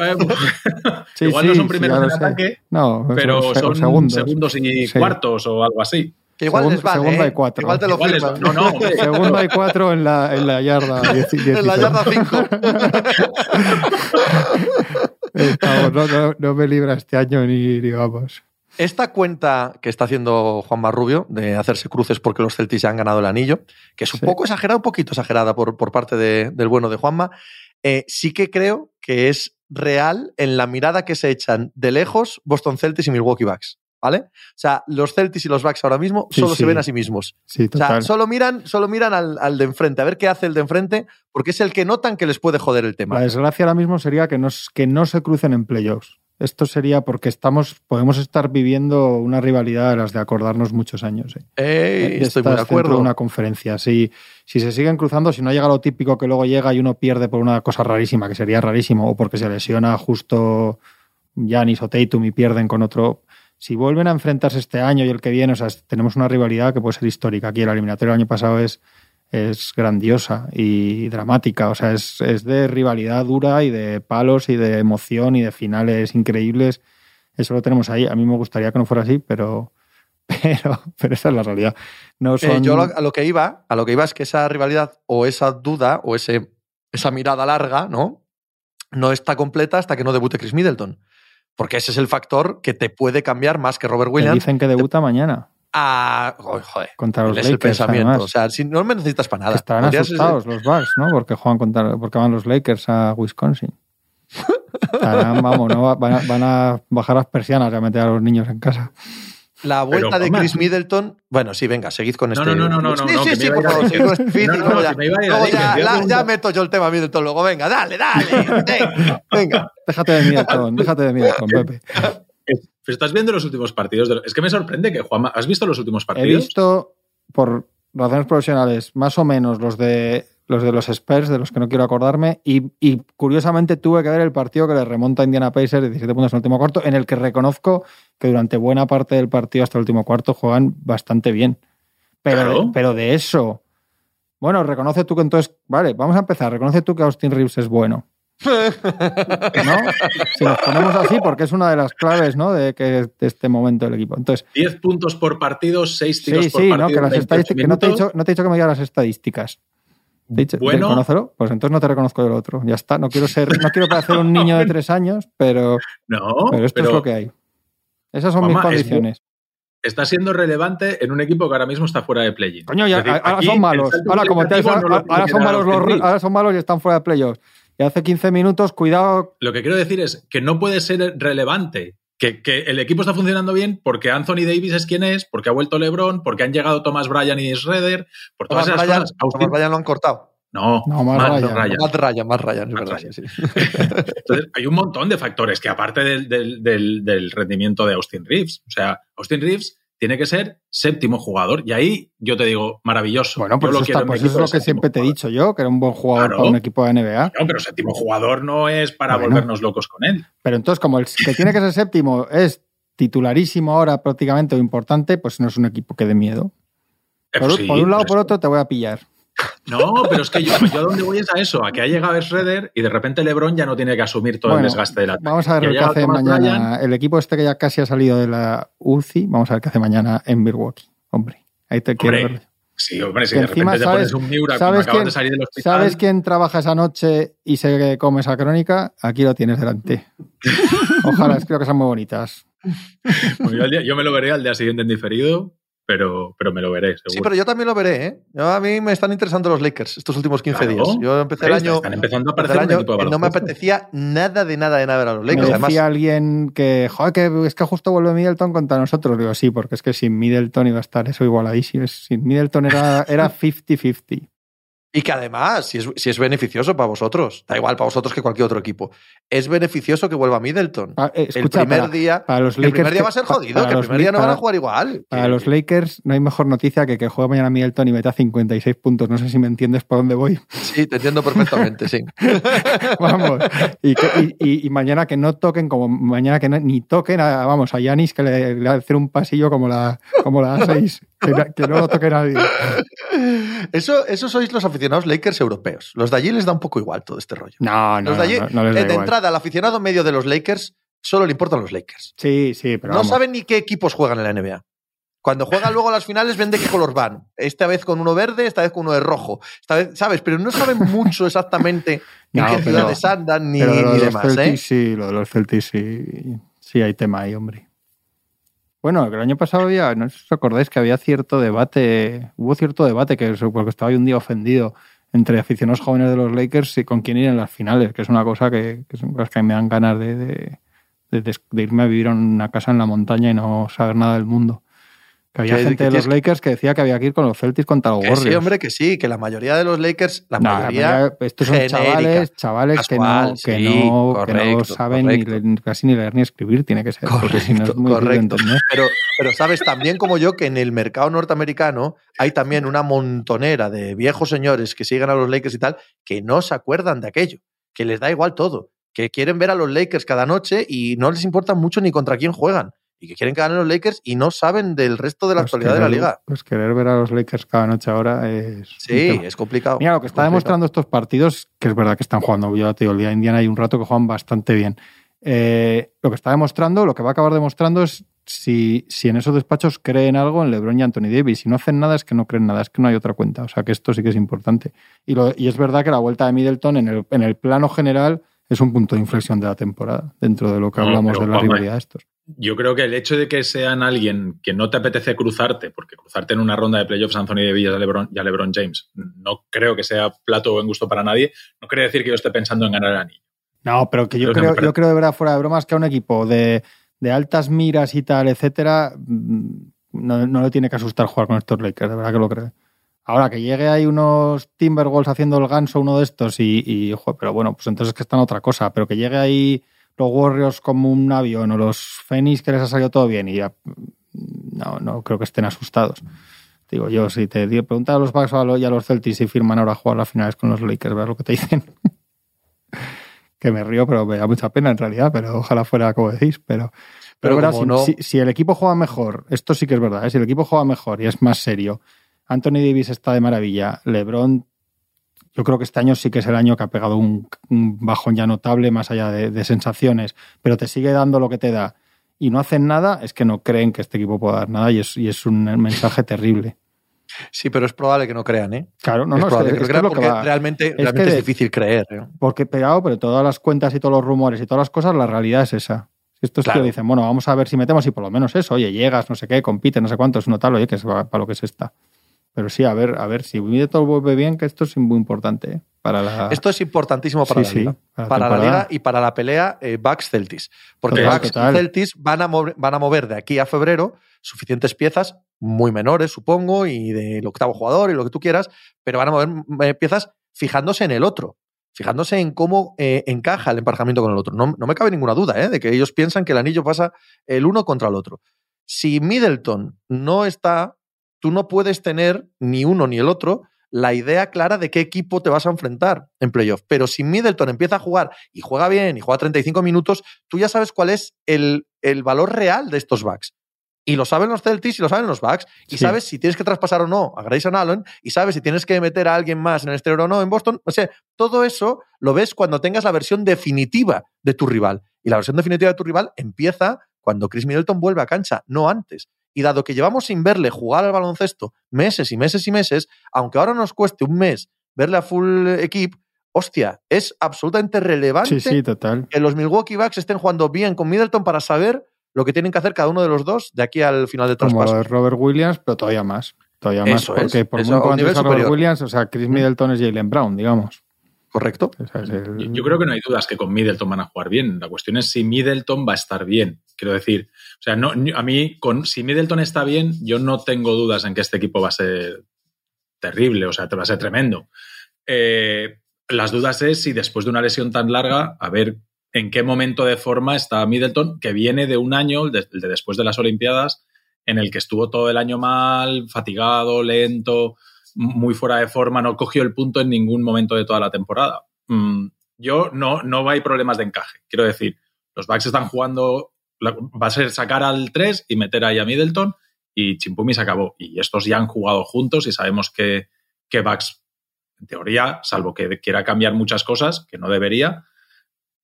Eh, *laughs* Sí, Igual no son primeros en ataque, No, pero son segundos. segundos, y Sí. cuartos o algo así. Que igual Segundo- les vale, segundo ¿eh? hay cuatro. Igual te lo Igual firman. no, no, hombre. *laughs* Segundo hay cuatro en la, en la yarda. *laughs* en la yarda 5. Vamos, no, no- no me libra este año ni, ni vamos. Esta cuenta que está haciendo Juan Marrubio de hacerse cruces porque los Celtics ya han ganado el anillo, que es un Sí. poco exagerada, un poquito exagerada por, por parte de- del bueno de Juanma, eh, sí que creo que es real en la mirada que se echan de lejos Boston Celtics y Milwaukee Bucks. ¿Vale? O sea, los Celtics y los Bucks ahora mismo Sí, solo sí. se ven a sí mismos. Sí, O sea, total. solo miran, solo miran al, al de enfrente, a ver qué hace el de enfrente, porque es el que notan que les puede joder el tema. La desgracia ahora mismo sería que, nos, que no se crucen en playoffs. Esto sería porque estamos, podemos estar viviendo una rivalidad de las de acordarnos muchos años. ¿eh? Ey, De estoy muy de acuerdo. de una conferencia. Si, si se siguen cruzando, si no llega lo típico que luego llega y uno pierde por una cosa rarísima, que sería rarísimo, o porque se lesiona justo Giannis o Tatum y pierden con otro. Si vuelven a enfrentarse este año y el que viene, o sea, tenemos una rivalidad que puede ser histórica. Aquí el eliminatorio del año pasado es, es grandiosa y dramática. O sea, es, es de rivalidad dura y de palos y de emoción y de finales increíbles. Eso lo tenemos ahí. A mí me gustaría que no fuera así, pero, *laughs* pero, pero esa es la realidad. No Eh, son... yo lo- a lo que iba, a lo que iba es que esa rivalidad o esa duda o ese, esa mirada larga, ¿no? No está completa hasta que no debute Chris Middleton. Porque ese es el factor que te puede cambiar más que Robert Williams dicen que debuta mañana a. oh, joder, contra los es el Lakers. pensamiento. además. O sea, si no me necesitas para Que nada. estarán Podrías- asustados los Bucks, ¿no? Porque juegan contra, porque van los Lakers a Wisconsin. Estarán, vamos, ¿no? van, a, van a bajar las persianas y a meter a los niños en casa. La vuelta Pero, de. Chris Middleton. Bueno, sí, venga, seguid con No, este. no, no, no, no, Sí, no, sí, que sí, por favor, seguid con este feed No, no, ya, que me iba a ir a luego Lakers, ya, la- ya meto yo el tema Middleton luego. Venga, dale, dale. venga, *laughs* venga. Déjate de Middleton, déjate de Middleton, *laughs* Pepe. Pero estás viendo los últimos partidos. de- es que me sorprende que Juanma. ¿Has visto los últimos He partidos? visto, por razones profesionales, más o menos los de los de los Spurs, de los que no quiero acordarme, y, y curiosamente tuve que ver el partido que le remonta a Indiana Pacers 17 puntos en el último cuarto, en el que reconozco que durante buena parte del partido hasta el último cuarto juegan bastante bien. Pero, Claro. pero de eso. Bueno, reconoce tú que entonces. Vale, vamos a empezar. Reconoce tú que Austin Reeves es bueno. ¿No? Si nos ponemos así, porque es una de las claves, ¿no? De, que, de este momento del equipo. Entonces, 10 puntos por partido, 6 tiros Sí, por sí, partido. ¿no? Que las 28 estadísticas, que no te, he dicho, no te he dicho que me digas las estadísticas. Te he dicho, Bueno. reconócelo, pues entonces no te reconozco lo otro. Ya está, no quiero ser, no quiero parecer un niño de *laughs* tres años, pero, No, pero esto es lo que hay. Esas son mis es condiciones. está siendo relevante en un equipo que ahora mismo está fuera de play-in. Coño, ya, decir, ahora son malos. el Ahora, como te no lo ahora, son malos los, ahora son malos y están fuera de playoffs. Y hace 15 minutos, cuidado. Lo que quiero decir es que no puede ser relevante que, que el equipo está funcionando bien porque Anthony Davis es quien es, porque ha vuelto LeBron, porque han llegado Thomas Bryan y Schroeder, por todas Thomas esas cosas. Austin- Thomas Ryan lo han cortado. No, No, más más Ryan. Ryan. Más Ryan, más Ryan, es Más verdad. Ryan. sí. *laughs* *laughs* Entonces, hay un montón de factores que aparte del, del- del- del rendimiento de Austin Reeves, o sea, Austin Reeves tiene que ser séptimo jugador y ahí yo te digo, maravilloso. Bueno, pues, lo eso, está, mi pues eso es lo que siempre te he dicho yo, que era un buen jugador Claro. para un equipo de NBA. No, pero séptimo jugador no es para Bueno. volvernos locos con él. Pero entonces, como el que tiene que ser séptimo es titularísimo ahora prácticamente o importante, pues no es un equipo que dé miedo. Eh, Por, pues sí, por un lado o pues por otro te voy a pillar. No, pero es que yo, yo a dónde voy es a eso, a que ha llegado Schroeder y de repente LeBron ya no tiene que asumir todo Bueno, el desgaste de la Vamos a ver llegado hace mañana. El equipo este que ya casi ha salido de la UCI, vamos a ver qué hace mañana en Milwaukee. Hombre, ahí te quiero ver. Sí, hombre, si Que de repente te sabes- pones un Miura como ¿sabes acaban quién- de salir del hospital. ¿Sabes quién trabaja esa noche y se come esa crónica? Aquí lo tienes delante. *laughs* Ojalá, creo que son muy bonitas. Bueno, yo, día- yo me lo veré al día siguiente en diferido, pero, pero me lo veré, seguro. Sí, pero yo también lo veré, ¿eh? Yo- a mí me están interesando los Lakers estos últimos 15 Claro. días. Yo empecé el año, Están empezando a aparecer el un año equipo de no me apetecía nada de nada de nada ver a los Me Lakers. Además, decía alguien que, joder, que es que justo vuelve Middleton contra nosotros. Digo, sí, porque es que sin Middleton iba a estar eso igualadísimo. Sin Middleton era era *laughs* 50-50. Y que además, si es, si es beneficioso para vosotros, da igual para vosotros que cualquier otro equipo, es beneficioso que vuelva Middleton. Pa- eh, el primer para- día, para los el primer día va a ser jodido, para que el los primer día no van a jugar igual. Para Que- los Lakers no hay mejor noticia que que juegue mañana Middleton y meta 56 puntos. No sé si me entiendes por dónde voy. *laughs* Sí, te entiendo perfectamente, sí. *laughs* Vamos. Y, que- y- y- y mañana que no toquen, como mañana que no- ni toquen a, vamos, a Yanis que le, le va a hacer un pasillo como la, como la A6. Que, na- que no lo toque nadie. Eso, eso sois los aficionados Lakers europeos. Los de allí les da un poco igual todo este rollo. No, no, los de allí, no, no les da de igual. entrada, al aficionado medio de los Lakers solo le importan los Lakers. Sí, sí, pero no vamos. saben ni qué equipos juegan en la NBA. Cuando juegan luego las finales ven de qué color van. Esta vez con uno verde, esta vez con uno de rojo. Esta vez, ¿sabes? Pero no saben mucho exactamente *laughs* en No, qué pero- ciudades andan ni, Pero lo ni de los demás, Celtics, ¿eh? sí, lo de los Celtics, sí, sí hay tema ahí, hombre. Bueno, el año pasado había, no sé si os acordáis que había cierto debate, hubo cierto debate que porque estaba yo un día ofendido entre aficionados jóvenes de los Lakers y con quién ir en las finales, que es una cosa que, que son cosas que me dan ganas de- de- de- de irme a vivir en una casa en la montaña y no saber nada del mundo. Que había gente de los Lakers que decía que había que ir con los Celtics contra los Warriors. sí, hombre, que sí, que la mayoría de los Lakers, la No, la mayoría, estos son genérica, chavales, chavales que, no, que, sí, no, que no correcto, saben ni correcto. casi ni leer ni escribir, tiene que ser, porque si no es Correcto, muy correcto. Pero, pero sabes también como yo que en el mercado norteamericano hay también una montonera de viejos señores que siguen a los Lakers y tal, que no se acuerdan de aquello, que les da igual todo, que quieren ver a los Lakers cada noche y no les importa mucho ni contra quién juegan. Y que quieren que ganen los Lakers y no saben del resto de la Pues actualidad de la liga. Pues querer ver a los Lakers cada noche ahora es. Sí, es complicado. Mira, lo que está Complicado. demostrando estos partidos, que es verdad que están jugando, yo te digo, el día de Indiana hay un rato que juegan bastante bien. Eh, lo que está demostrando, lo que va a acabar demostrando es si, si en esos despachos creen algo en LeBron y Anthony Davis. Si no hacen nada, es que no creen nada, es que no hay otra cuenta. O sea que esto sí que es importante. Y, lo- y es verdad que la vuelta de Middleton en el, en el plano general es un punto de inflexión de la temporada, dentro de lo que No, hablamos pero, de la rivalidad de estos. Yo creo que el hecho de que sean alguien que no te apetece cruzarte, porque cruzarte en una ronda de playoffs a Anthony Davis y a LeBron, y a LeBron James, no creo que sea plato o buen gusto para nadie, no quiere decir que yo esté pensando en ganar el anillo. No, pero que yo Creo yo creo de verdad, fuera de bromas, que a un equipo de, de altas miras y tal, etcétera, mm, no, no le tiene que asustar jugar con estos Lakers, de verdad que lo creo. Ahora que llegue ahí unos Timberwolves haciendo el ganso, uno de estos, y, y pero bueno, pues entonces es que están otra cosa. Pero que llegue ahí los Warriors como un avión o los Phoenix que les ha salido todo bien y ya, mm, no, no creo que estén asustados. Digo yo, si te digo, pregunta a los Bucks y a los Celtics si firman ahora a jugar las finales con los Lakers, ver lo que te dicen. *laughs* que me río, pero me da mucha pena en realidad, pero ojalá fuera como decís. Pero, pero, Pero verás, no- si- si el equipo juega mejor, esto sí que es verdad, ¿eh? si el equipo juega mejor y es más serio, Anthony Davis está de maravilla, LeBron, yo creo que este año sí que es el año que ha pegado un, un bajón ya notable, más allá de, de sensaciones, pero te sigue dando lo que te da y no hacen nada, es que no creen que este equipo pueda dar nada y es, y es un mensaje terrible. Sí, pero es probable que no crean, ¿eh? Claro, no, es no, es probable que, que, es no que es crean que porque va. realmente, que realmente es, de- difícil creer. ¿eh? Porque pegado, pero todas las cuentas y todos los rumores y todas las cosas, la realidad es esa. Si estos Claro. tíos dicen, bueno, vamos a ver si metemos y por lo menos eso, oye, llegas, no sé qué, compite, no sé cuánto, es uno tal, oye, que es para lo que es esta. Pero sí, a ver, a ver, si Middleton vuelve bien, que esto es muy importante ¿eh? para la... Esto es importantísimo para Sí, la sí, liga. para la para la temporada. liga y para la pelea eh, Bucks-Celtics. Porque Total, Bucks total. y Celtics van a, mover, van a mover de aquí a febrero suficientes piezas, muy menores, supongo, y del octavo jugador y lo que tú quieras, pero van a mover eh, piezas fijándose en el otro, fijándose en cómo eh, encaja el emparejamiento con el otro. No, no me cabe ninguna duda ¿eh? de que ellos piensan que el anillo pasa el uno contra el otro. Si Middleton no está, tú no puedes tener ni uno ni el otro la idea clara de qué equipo te vas a enfrentar en playoff. Pero si Middleton empieza a jugar y juega bien y juega 35 minutos, tú ya sabes cuál es el, el valor real de estos backs. Y lo saben los Celtics y lo saben los Bucks. Y Sí. sabes si tienes que traspasar o no a Grayson Allen. Y sabes si tienes que meter a alguien más en el exterior o no en Boston. O sea, todo eso lo ves cuando tengas la versión definitiva de tu rival. Y la versión definitiva de tu rival empieza cuando Chris Middleton vuelve a cancha, no antes. Y dado que llevamos sin verle jugar al baloncesto meses y meses y meses, aunque ahora nos cueste un mes verle a full equip, hostia, es absolutamente relevante Sí, sí, total. que los Milwaukee Bucks estén jugando bien con Middleton para saber lo que tienen que hacer cada uno de los dos de aquí al final del Como lo traspaso. de Robert Williams, pero todavía más. Todavía más, Eso es, porque por eso, muy nivel Robert. Williams, o sea, Chris Middleton es Jalen Brown, digamos. ¿Correcto? O sea, es el- Yo, yo creo que no hay dudas que con Middleton van a jugar bien. La cuestión es si Middleton va a estar bien. Quiero decir, o sea, no, a mí, con, si Middleton está bien, yo no tengo dudas en que este equipo va a ser terrible, o sea, te va a ser tremendo. Eh, las dudas es si después de una lesión tan larga, a ver en qué momento de forma está Middleton, que viene de un año, de, de después de las Olimpiadas, en el que estuvo todo el año mal, fatigado, lento, muy fuera de forma, no cogió el punto en ningún momento de toda la temporada. Mm, yo no, no hay problemas de encaje. Quiero decir, los Bucks están jugando, va a ser sacar al 3 y meter ahí a Middleton y Chimpumi se acabó. Y estos ya han jugado juntos y sabemos que, que Bucks, en teoría, salvo que quiera cambiar muchas cosas, que no debería,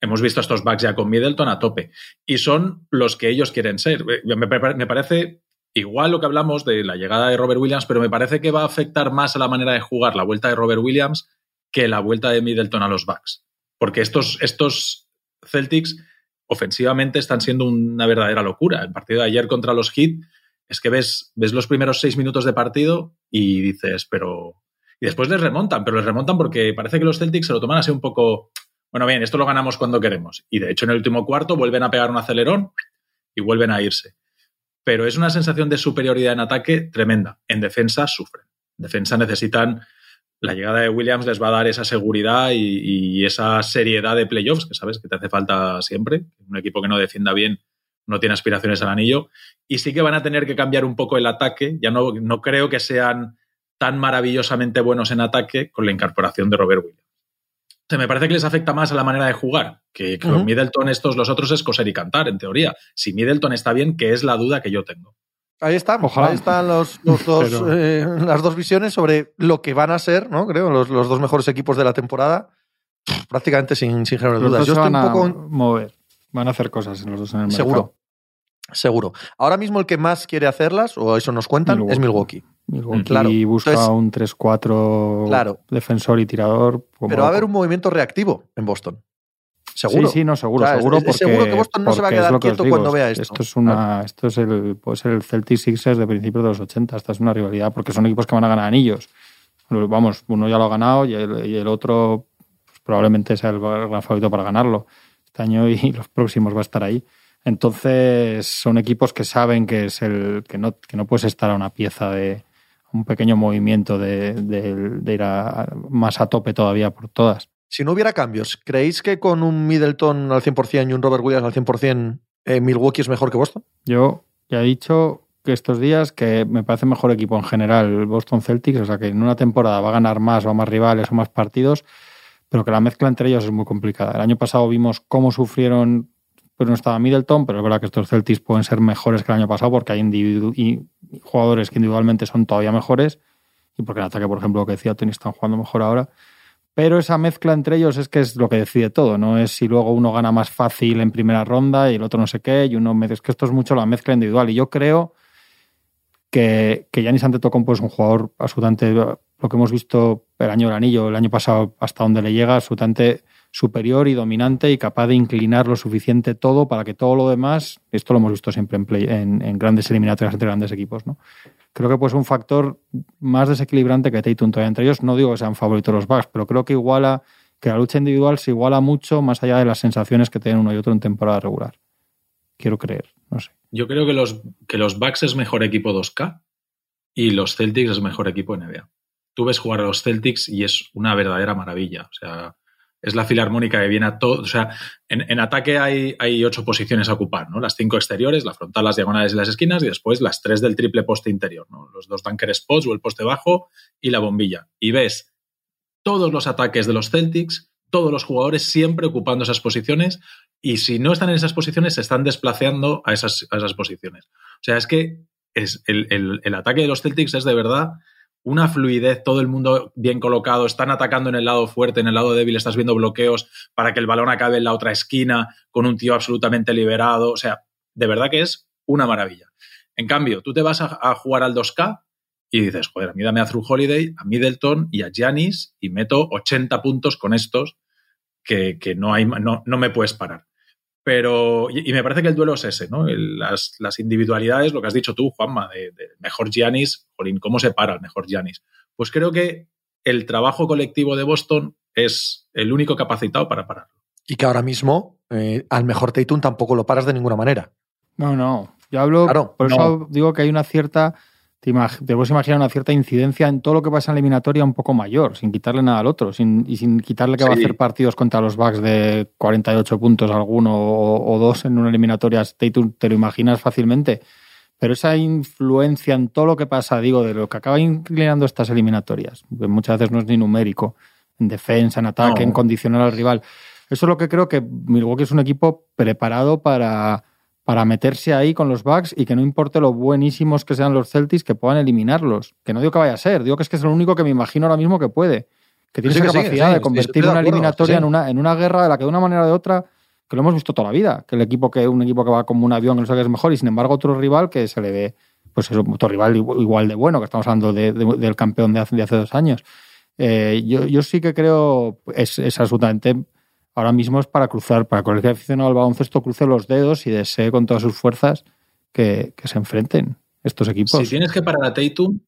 hemos visto a estos Bucks ya con Middleton a tope. Y son los que ellos quieren ser. Me- me parece igual lo que hablamos de la llegada de Robert Williams, pero me parece que va a afectar más a la manera de jugar la vuelta de Robert Williams que la vuelta de Middleton a los Bucks. Porque estos, estos Celtics ofensivamente están siendo una verdadera locura. El partido de ayer contra los Heat es que ves, ves los primeros seis minutos de partido y dices, pero... Y después les remontan, pero les remontan porque parece que los Celtics se lo toman así un poco... Bueno, bien, esto lo ganamos cuando queremos. Y de hecho en el último cuarto vuelven a pegar un acelerón y vuelven a irse. Pero es una sensación de superioridad en ataque tremenda. En defensa sufren. En defensa necesitan la llegada de Williams les va a dar esa seguridad y, y, esa seriedad de playoffs, que sabes que te hace falta siempre. Un equipo que no defienda bien no tiene aspiraciones al anillo. Y sí que van a tener que cambiar un poco el ataque. Ya no, no creo que sean tan maravillosamente buenos en ataque con la incorporación de Robert Williams. O sea, me parece que les afecta más a la manera de jugar, que, que los Middleton estos, los otros es coser y cantar, en teoría. Si Middleton está bien, que es la duda que yo tengo. Ahí están, Ojalá. ahí están los, los *laughs* dos, Pero- eh, las dos visiones sobre lo que van a ser, ¿no? Creo, los, los dos mejores equipos de la temporada. Prácticamente sin, sin Los dudas. dos Yo estoy van un a poco en- mover. Van a hacer cosas en los dos en el mercado. seguro. Seguro. Ahora mismo el que más quiere hacerlas, o eso nos cuentan, Milwaukee. es Milwaukee. Milwaukee Claro. busca Entonces- un 3-4 Claro. defensor y tirador. como Pero va a haber loco. un movimiento reactivo en Boston. Seguro. Sí, sí, no, seguro, O sea, es- seguro es porque, seguro que Boston no se va a quedar quieto digo, cuando vea esto. Esto es una, esto es el, puede ser el Celtic Sixers de principios de los 80. Esta es una rivalidad porque son equipos que van a ganar anillos. Vamos, uno ya lo ha ganado y el, y el otro pues, probablemente sea el gran favorito para ganarlo. Este año y *laughs* los próximos va a estar ahí. Entonces son equipos que saben que es el que no, que no puedes estar a una pieza de un pequeño movimiento de, de- de ir a- más a tope todavía por todas. Si no hubiera cambios, ¿creéis que con un Middleton al 100% y un Robert Williams al 100% eh, Milwaukee es mejor que Boston? Yo ya he dicho que estos días que me parece mejor equipo en general el Boston Celtics, o sea que en una temporada va a ganar más o más rivales o más partidos, pero que la mezcla entre ellos es muy complicada. El año pasado vimos cómo sufrieron, pero no estaba Middleton, pero es verdad que estos Celtics pueden ser mejores que el año pasado porque hay individu- y jugadores que individualmente son todavía mejores y porque en ataque, por ejemplo, lo que decía Tony, están jugando mejor ahora. Pero esa mezcla entre ellos es que es lo que decide todo, no es si luego uno gana más fácil en primera ronda y el otro no sé qué, y uno me es que esto es mucho la mezcla individual. Y yo creo que, que Giannis Antetokounmpo es un jugador absolutamente, lo que hemos visto el año del anillo, el año pasado hasta donde le llega, absolutamente superior y dominante y capaz de inclinar lo suficiente todo para que todo lo demás, esto lo hemos visto siempre en, play- en, grandes eliminatorias entre grandes equipos, ¿no? Creo que puede ser un factor más desequilibrante que Tatum todavía entre ellos. No digo que sean favoritos los Bucks, pero creo que iguala, que la lucha individual se iguala mucho más allá de las sensaciones que tienen uno y otro en temporada regular. Quiero creer, no sé. Yo creo que los, que los Bucks es mejor equipo 2K y los Celtics es mejor equipo NBA. Tú ves jugar a los Celtics y es una verdadera maravilla. O sea, es la filarmónica que viene a todo. O sea, en, en ataque hay, hay ocho posiciones a ocupar, ¿no? Las cinco exteriores, la frontal, las diagonales y las esquinas, y después las tres del triple poste interior, ¿no? Los dos dunker spots o el poste bajo y la bombilla. Y ves todos los ataques de los Celtics, todos los jugadores siempre ocupando esas posiciones, y si no están en esas posiciones, se están desplazando a esas, a esas posiciones. O sea, es que es el- el ataque de los Celtics es de verdad una fluidez, todo el mundo bien colocado, están atacando en el lado fuerte, en el lado débil, estás viendo bloqueos para que el balón acabe en la otra esquina con un tío absolutamente liberado. O sea, de verdad que es una maravilla. En cambio, tú te vas a, jugar al 2K y dices, joder, a a True Holiday, a Middleton y a Giannis y meto 80 puntos con estos que, que no, hay, no, no me puedes parar. Pero, y, y me parece que el duelo es ese, ¿no? El- las, las individualidades, lo que has dicho tú, Juanma, de, de mejor Giannis, jolín, ¿cómo se para el mejor Giannis? Pues creo que el trabajo colectivo de Boston es el único capacitado para pararlo. Y que ahora mismo eh, al mejor Tatum tampoco lo paras de ninguna manera. No, no. Yo hablo, Claro, por no. eso digo que hay una cierta, te, imag- te puedes imaginar una cierta incidencia en todo lo que pasa en la eliminatoria un poco mayor, sin quitarle nada al otro, sin, y sin quitarle que va a hacer partidos contra los Bucks de 48 puntos alguno o, o dos en una eliminatoria, Tatum, te lo imaginas fácilmente. Pero esa influencia en todo lo que pasa, digo, de lo que acaba inclinando estas eliminatorias, que muchas veces no es ni numérico, en defensa, en ataque, No. en condicionar al rival. Eso es lo que creo que Milwaukee es un equipo preparado para, para meterse ahí con los Bucks y que no importe lo buenísimos que sean los Celtics, que puedan eliminarlos. Que no digo que vaya a ser, digo que es que es lo único que me imagino ahora mismo que puede. Que tiene Sí, esa que capacidad sí, de convertir una eliminatoria en, una, en una guerra de la que de una manera o de otra, que lo hemos visto toda la vida, que el equipo que un equipo que va como un avión que no sé qué es mejor y sin embargo otro rival que se le ve, pues eso, otro rival igual igual de bueno, que estamos hablando de- de- del campeón de hace, de hace dos años. Eh, yo, yo sí que creo, es, es absolutamente, ahora mismo es para cruzar, para cualquier aficionado al baloncesto cruce los dedos y desee con todas sus fuerzas que, que se enfrenten estos equipos. Si tienes que parar a Tatum,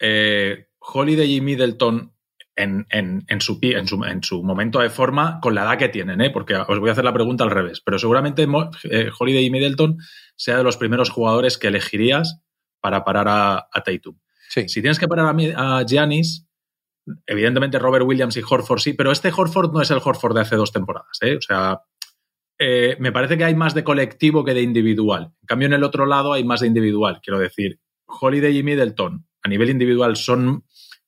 eh, Holiday y Middleton en, en- en su, pi- en, su, en su momento de forma, con la edad que tienen, ¿eh? porque os voy a hacer la pregunta al revés, pero seguramente eh, Holiday y Middleton sea de los primeros jugadores que elegirías para parar a, a Tatum. Sí. Si tienes que parar a Giannis, evidentemente Robert Williams y Horford sí, pero este Horford no es el Horford de hace dos temporadas. ¿eh? O sea, eh, me parece que hay más de colectivo que de individual. En cambio, en el otro lado hay más de individual. Quiero decir, Holiday y Middleton a nivel individual son,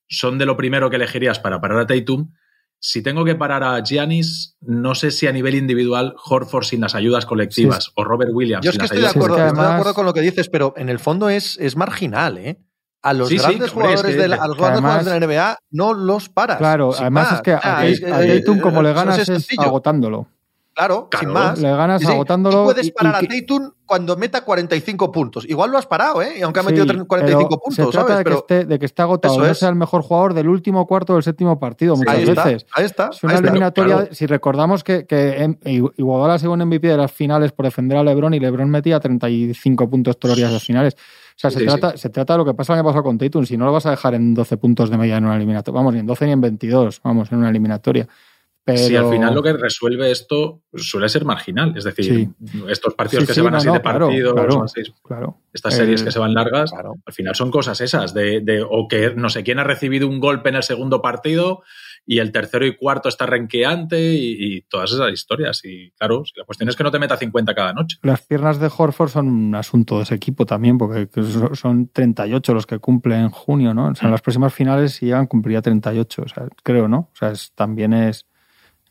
son de lo primero que elegirías para parar a Tatum. si tengo que parar a Giannis, no sé si a nivel individual Horford sin las ayudas colectivas Sí. o Robert Williams Yo es sin que las estoy de acuerdo, que estoy de acuerdo con lo que dices, pero en el fondo es, es marginal, ¿eh? A los Sí, sí, grandes es jugadores que- de la, a los grandes además- jugadores de la NBA no los paras. Claro, además más. es que a, es- Tatum como le ganas es es, agotándolo. Claro, Claro, sin más. Le ganas Sí, agotándolo. Tú puedes y- y parar a Tatum cuando meta 45 puntos. Igual lo has parado, ¿eh? Y aunque ha metido Sí, 45 pero puntos, Se trata ¿sabes? de, Pero que esté, de que esté agotado, no es. sea el mejor jugador del último cuarto del séptimo partido, muchas ahí está, veces. ahí está. Es una ahí está. eliminatoria, claro. si recordamos que, que Igu- Iguodala sido un MVP de las finales por defender a LeBron y LeBron metía 35 puntos todos los días de las finales. O sea, se, Sí, trata, se trata de lo que pasa el año pasado con Tatum. Si no lo vas a dejar en 12 puntos de media en una eliminatoria, vamos, ni en 12 ni en 22, vamos, en una eliminatoria. Pero... Si al final lo que resuelve esto suele ser marginal, es decir, estos partidos Sí, que sí, se van no, a no, siete claro, partidos, claro. o a seis- Claro. estas series El- que se van largas, al final son cosas esas, de, de- o que no sé quién ha recibido un golpe en el segundo partido y el tercero y cuarto está renqueante y, y todas esas historias. Y claro, la cuestión es que no te meta 50 cada noche. Las piernas de Horford son un asunto de ese equipo también, porque que so- son 38 los que cumplen en junio, ¿no? O sea, en las próximas finales, si llegan, cumpliría 38, o sea, creo, ¿no? O sea, es- también es,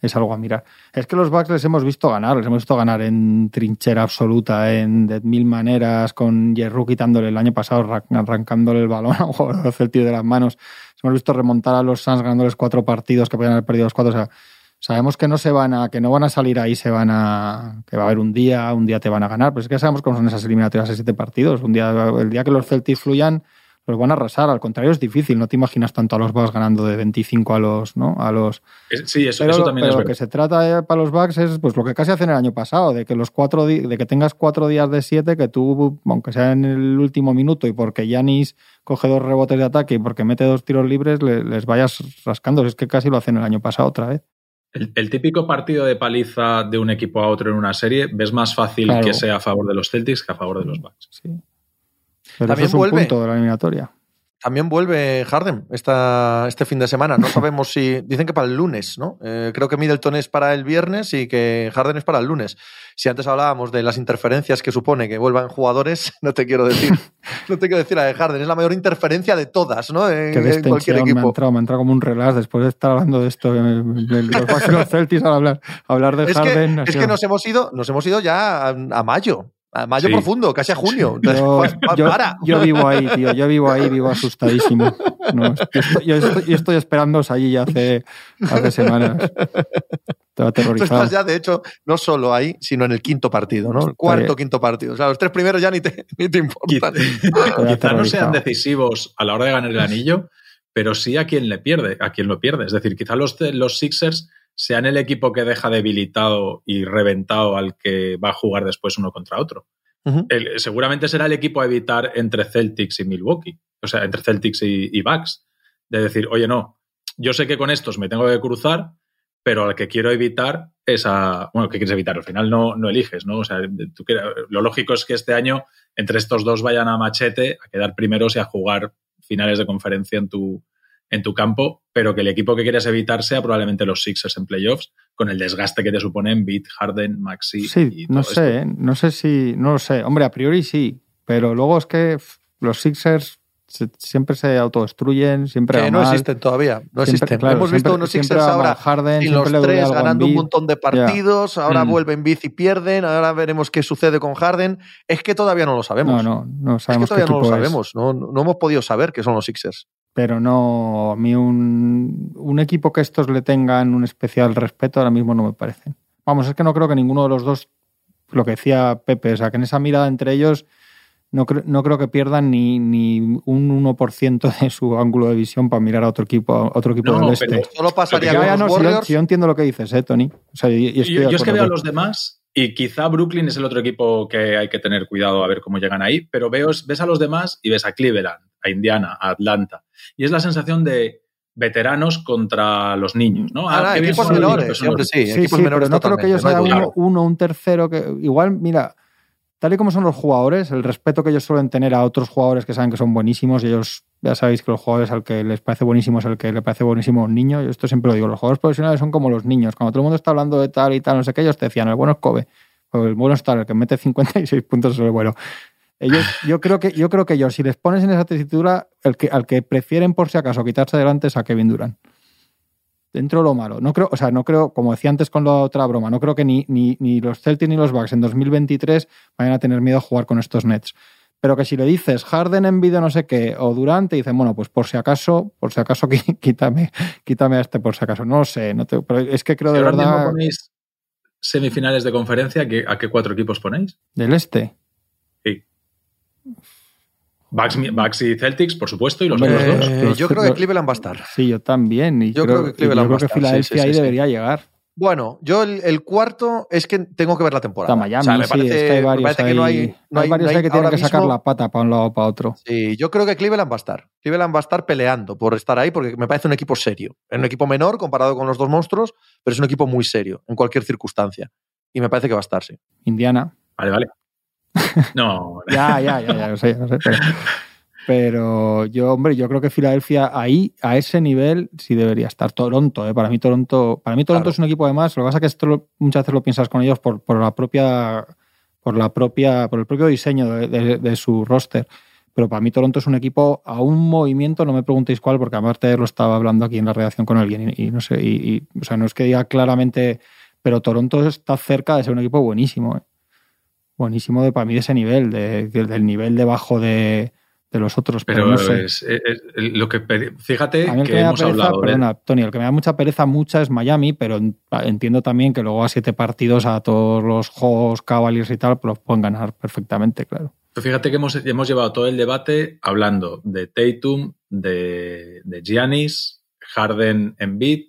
es algo a mirar. Es que los Bucks les hemos visto ganar, les hemos visto ganar en trinchera absoluta, en de mil maneras, con Jerru quitándole el año pasado, arran- arrancándole el balón a un jugador de las manos. Hemos visto remontar a los Suns ganándoles cuatro partidos que podían haber perdido los cuatro. O sea, sabemos que no se van a, que no van a salir ahí, se van a, que va a haber un día, un día te van a ganar. Pero es que sabemos cómo son esas eliminatorias de siete partidos. Un día, el día que los Celtics fluyan, los van a arrasar. Al contrario, es difícil. No te imaginas tanto a los Bucks ganando de 25 a los, ¿no? A los, Sí, eso, pero, eso también pero es lo verdad. que se trata eh, para los Bucks es pues lo que casi hacen el año pasado, de que los cuatro de que tengas cuatro días de siete, que tú, aunque sea en el último minuto y porque Yanis coge dos rebotes de ataque y porque mete dos tiros libres, le- les vayas rascando. Es que casi lo hacen el año pasado otra vez. El, el típico partido de paliza de un equipo a otro en una serie, ves más fácil Claro. que sea a favor de los Celtics que a favor de los Bucks. Sí. Pero También eso es un vuelve. punto de la eliminatoria. También vuelve Harden esta, este fin de semana. No *laughs* sabemos si. Dicen que para el lunes, ¿no? Eh, creo que Middleton es para el viernes y que Harden es para el lunes. Si antes hablábamos de las interferencias que supone que vuelvan jugadores, *laughs* no te quiero decir. *laughs* no te quiero decir la de Harden. Es la mayor interferencia de todas, ¿no? En, Que en de cualquier extensión me ha equipo. entrado, me ha entrado como un relax después de estar hablando de esto. me- Los Celtics al hablar, hablar de Es Harden. que, es que nos hemos ido, nos hemos ido ya a, a mayo. A mayo Sí. profundo, casi a junio. Yo, Entonces, pa- yo- para. yo vivo ahí, tío. Yo vivo ahí, vivo asustadísimo. No, yo, estoy, yo estoy- yo estoy esperándoos allí ya hace, hace semanas. Tú aterrorizado. estás ya, de hecho, no solo ahí, sino en el quinto partido, ¿no? El cuarto, quinto partido. O sea, los tres primeros ya ni te, ni te importan. *laughs* Quizá no sean decisivos a la hora de ganar el anillo, pero sí a quien le pierde, a quien lo pierde. Es decir, quizá los, los Sixers sean el equipo que deja debilitado y reventado al que va a jugar después uno contra otro. El- seguramente será el equipo a evitar entre Celtics y Milwaukee, o sea, entre Celtics y, y Bucks. De decir, oye, no, yo sé que con estos me tengo que cruzar, pero al que quiero evitar es a. Bueno, ¿qué quieres evitar? Al final no, no eliges, ¿no? O sea, tú lo lógico es que este año entre estos dos vayan a machete, a quedar primeros y a jugar finales de conferencia en tu, en tu campo, pero que el equipo que quieres evitar sea probablemente los Sixers en playoffs, con el desgaste que te suponen Beat, Harden, Maxi. Sí, y no todo sé, esto. ¿eh? no sé si, no lo sé. Hombre, a priori sí, pero luego es que los Sixers se- siempre se autodestruyen, siempre Que no mal. existen todavía. No Siempre- existen. claro, Hemos siempre- visto unos Sixers ahora Harden, sin siempre los tres ganando un montón de partidos. Ahora Mm. vuelven Biz y pierden. Ahora veremos qué sucede con Harden. Es que todavía no lo sabemos. No, no, no es que sabemos qué todavía no lo sabemos. No, no hemos podido saber qué son los Sixers. Pero no, a mí un, un equipo que estos le tengan un especial respeto ahora mismo no me parece. Vamos, es que no creo que ninguno de los dos, lo que decía Pepe, o sea, que en esa mirada entre ellos no, cre- no creo que pierdan ni, ni un 1% de su ángulo de visión para mirar a otro equipo, a otro equipo No, del este. Solo pasaría los no, si yo, yo entiendo lo que dices, ¿eh, Tony? O sea, y- y estoy Yo, yo es que veo a los demás y quizá Brooklyn es el otro equipo que hay que tener cuidado a ver cómo llegan ahí, pero veo, ves a los demás y ves a Cleveland, a Indiana, a Atlanta. Y es la sensación de veteranos contra los niños, ¿no? Ah, qué bien equipos son los niños, menores, siempre los- sí. Sí, equipos sí, menores pero no creo que ellos no hay sean duda. uno, uno, un tercero. que Igual, mira, tal y como son los jugadores, el respeto que ellos suelen tener a otros jugadores que saben que son buenísimos, y ellos ya sabéis que los jugadores al que les parece buenísimo es el que le parece buenísimo a un niño. Yo esto siempre lo digo, los jugadores profesionales son como los niños. Cuando todo el mundo está hablando de tal y tal, no sé qué, ellos te decían, el bueno es Kobe, o el bueno es tal, el que mete 56 puntos es el bueno. Ellos, yo creo que, yo creo que ellos, si les pones en esa tesitura, el que, al que prefieren por si acaso quitarse delante es a Kevin Durant. dentro de lo malo. No creo, o sea, no creo, como decía antes con la otra broma, no creo que ni, ni, ni los Celtics ni los Bucks en 2023 vayan a tener miedo a jugar con estos Nets. Pero que si le dices Harden en vídeo no sé qué o Durante, dicen, bueno, pues por si acaso, por si acaso *laughs* quítame, quítame a este por si acaso. No lo sé, no te, pero es que creo de verdad ponéis semifinales de conferencia, ¿qué- ¿a qué cuatro equipos ponéis? del este. Bucks, Bucks y Celtics, por supuesto, y los otros dos. Eh, los- yo creo que Cleveland va a estar. Sí, yo también. Y Yo creo, creo que Cleveland yo va a estar, sí, Filadelfia sí, ahí sí, debería llegar. Bueno, yo el, el cuarto es que tengo que ver la temporada. Está Miami, O sea, me sí, parece, es que hay me varios parece ahí, que no hay, no hay hay- varios no ahí hay que tienen que sacar mismo- la pata para un lado o para otro. Sí, yo creo que Cleveland va a estar. Cleveland va a estar peleando por estar ahí porque me parece un equipo serio. Es un equipo menor comparado con los dos monstruos, pero es un equipo muy serio en cualquier circunstancia. Y me parece que va a estar, sí. Indiana. Vale, vale. No, *laughs* Ya, ya, ya, ya, lo sé, lo sé, pero, pero yo, hombre, yo creo que Filadelfia ahí, a ese nivel, sí debería estar. Toronto, ¿eh? para mí Toronto, para mí Toronto Claro. es un equipo de más. Lo que pasa es que esto muchas veces lo piensas con ellos por, por la propia, por la propia, por el propio diseño de, de- de su roster. Pero para mí Toronto es un equipo a un movimiento, no me preguntéis cuál, porque aparte lo estaba hablando aquí en la redacción con alguien y, y no sé, y, y, o sea, no es que diga claramente, pero Toronto está cerca de ser un equipo buenísimo. ¿eh? Buenísimo de, para mí de ese nivel, de, de- del nivel debajo de, de los otros. Pero, pero no sé. es, es- es lo que fíjate A mí el que, hemos pereza, hablado. ¿eh? Tony, el que me da mucha pereza mucha es Miami, pero en- entiendo también que luego a siete partidos a todos los juegos Cavaliers y tal, pues los pueden ganar perfectamente, claro. Pero Fíjate que hemos, hemos llevado todo el debate hablando de Tatum, de, de Giannis, Harden, Embiid.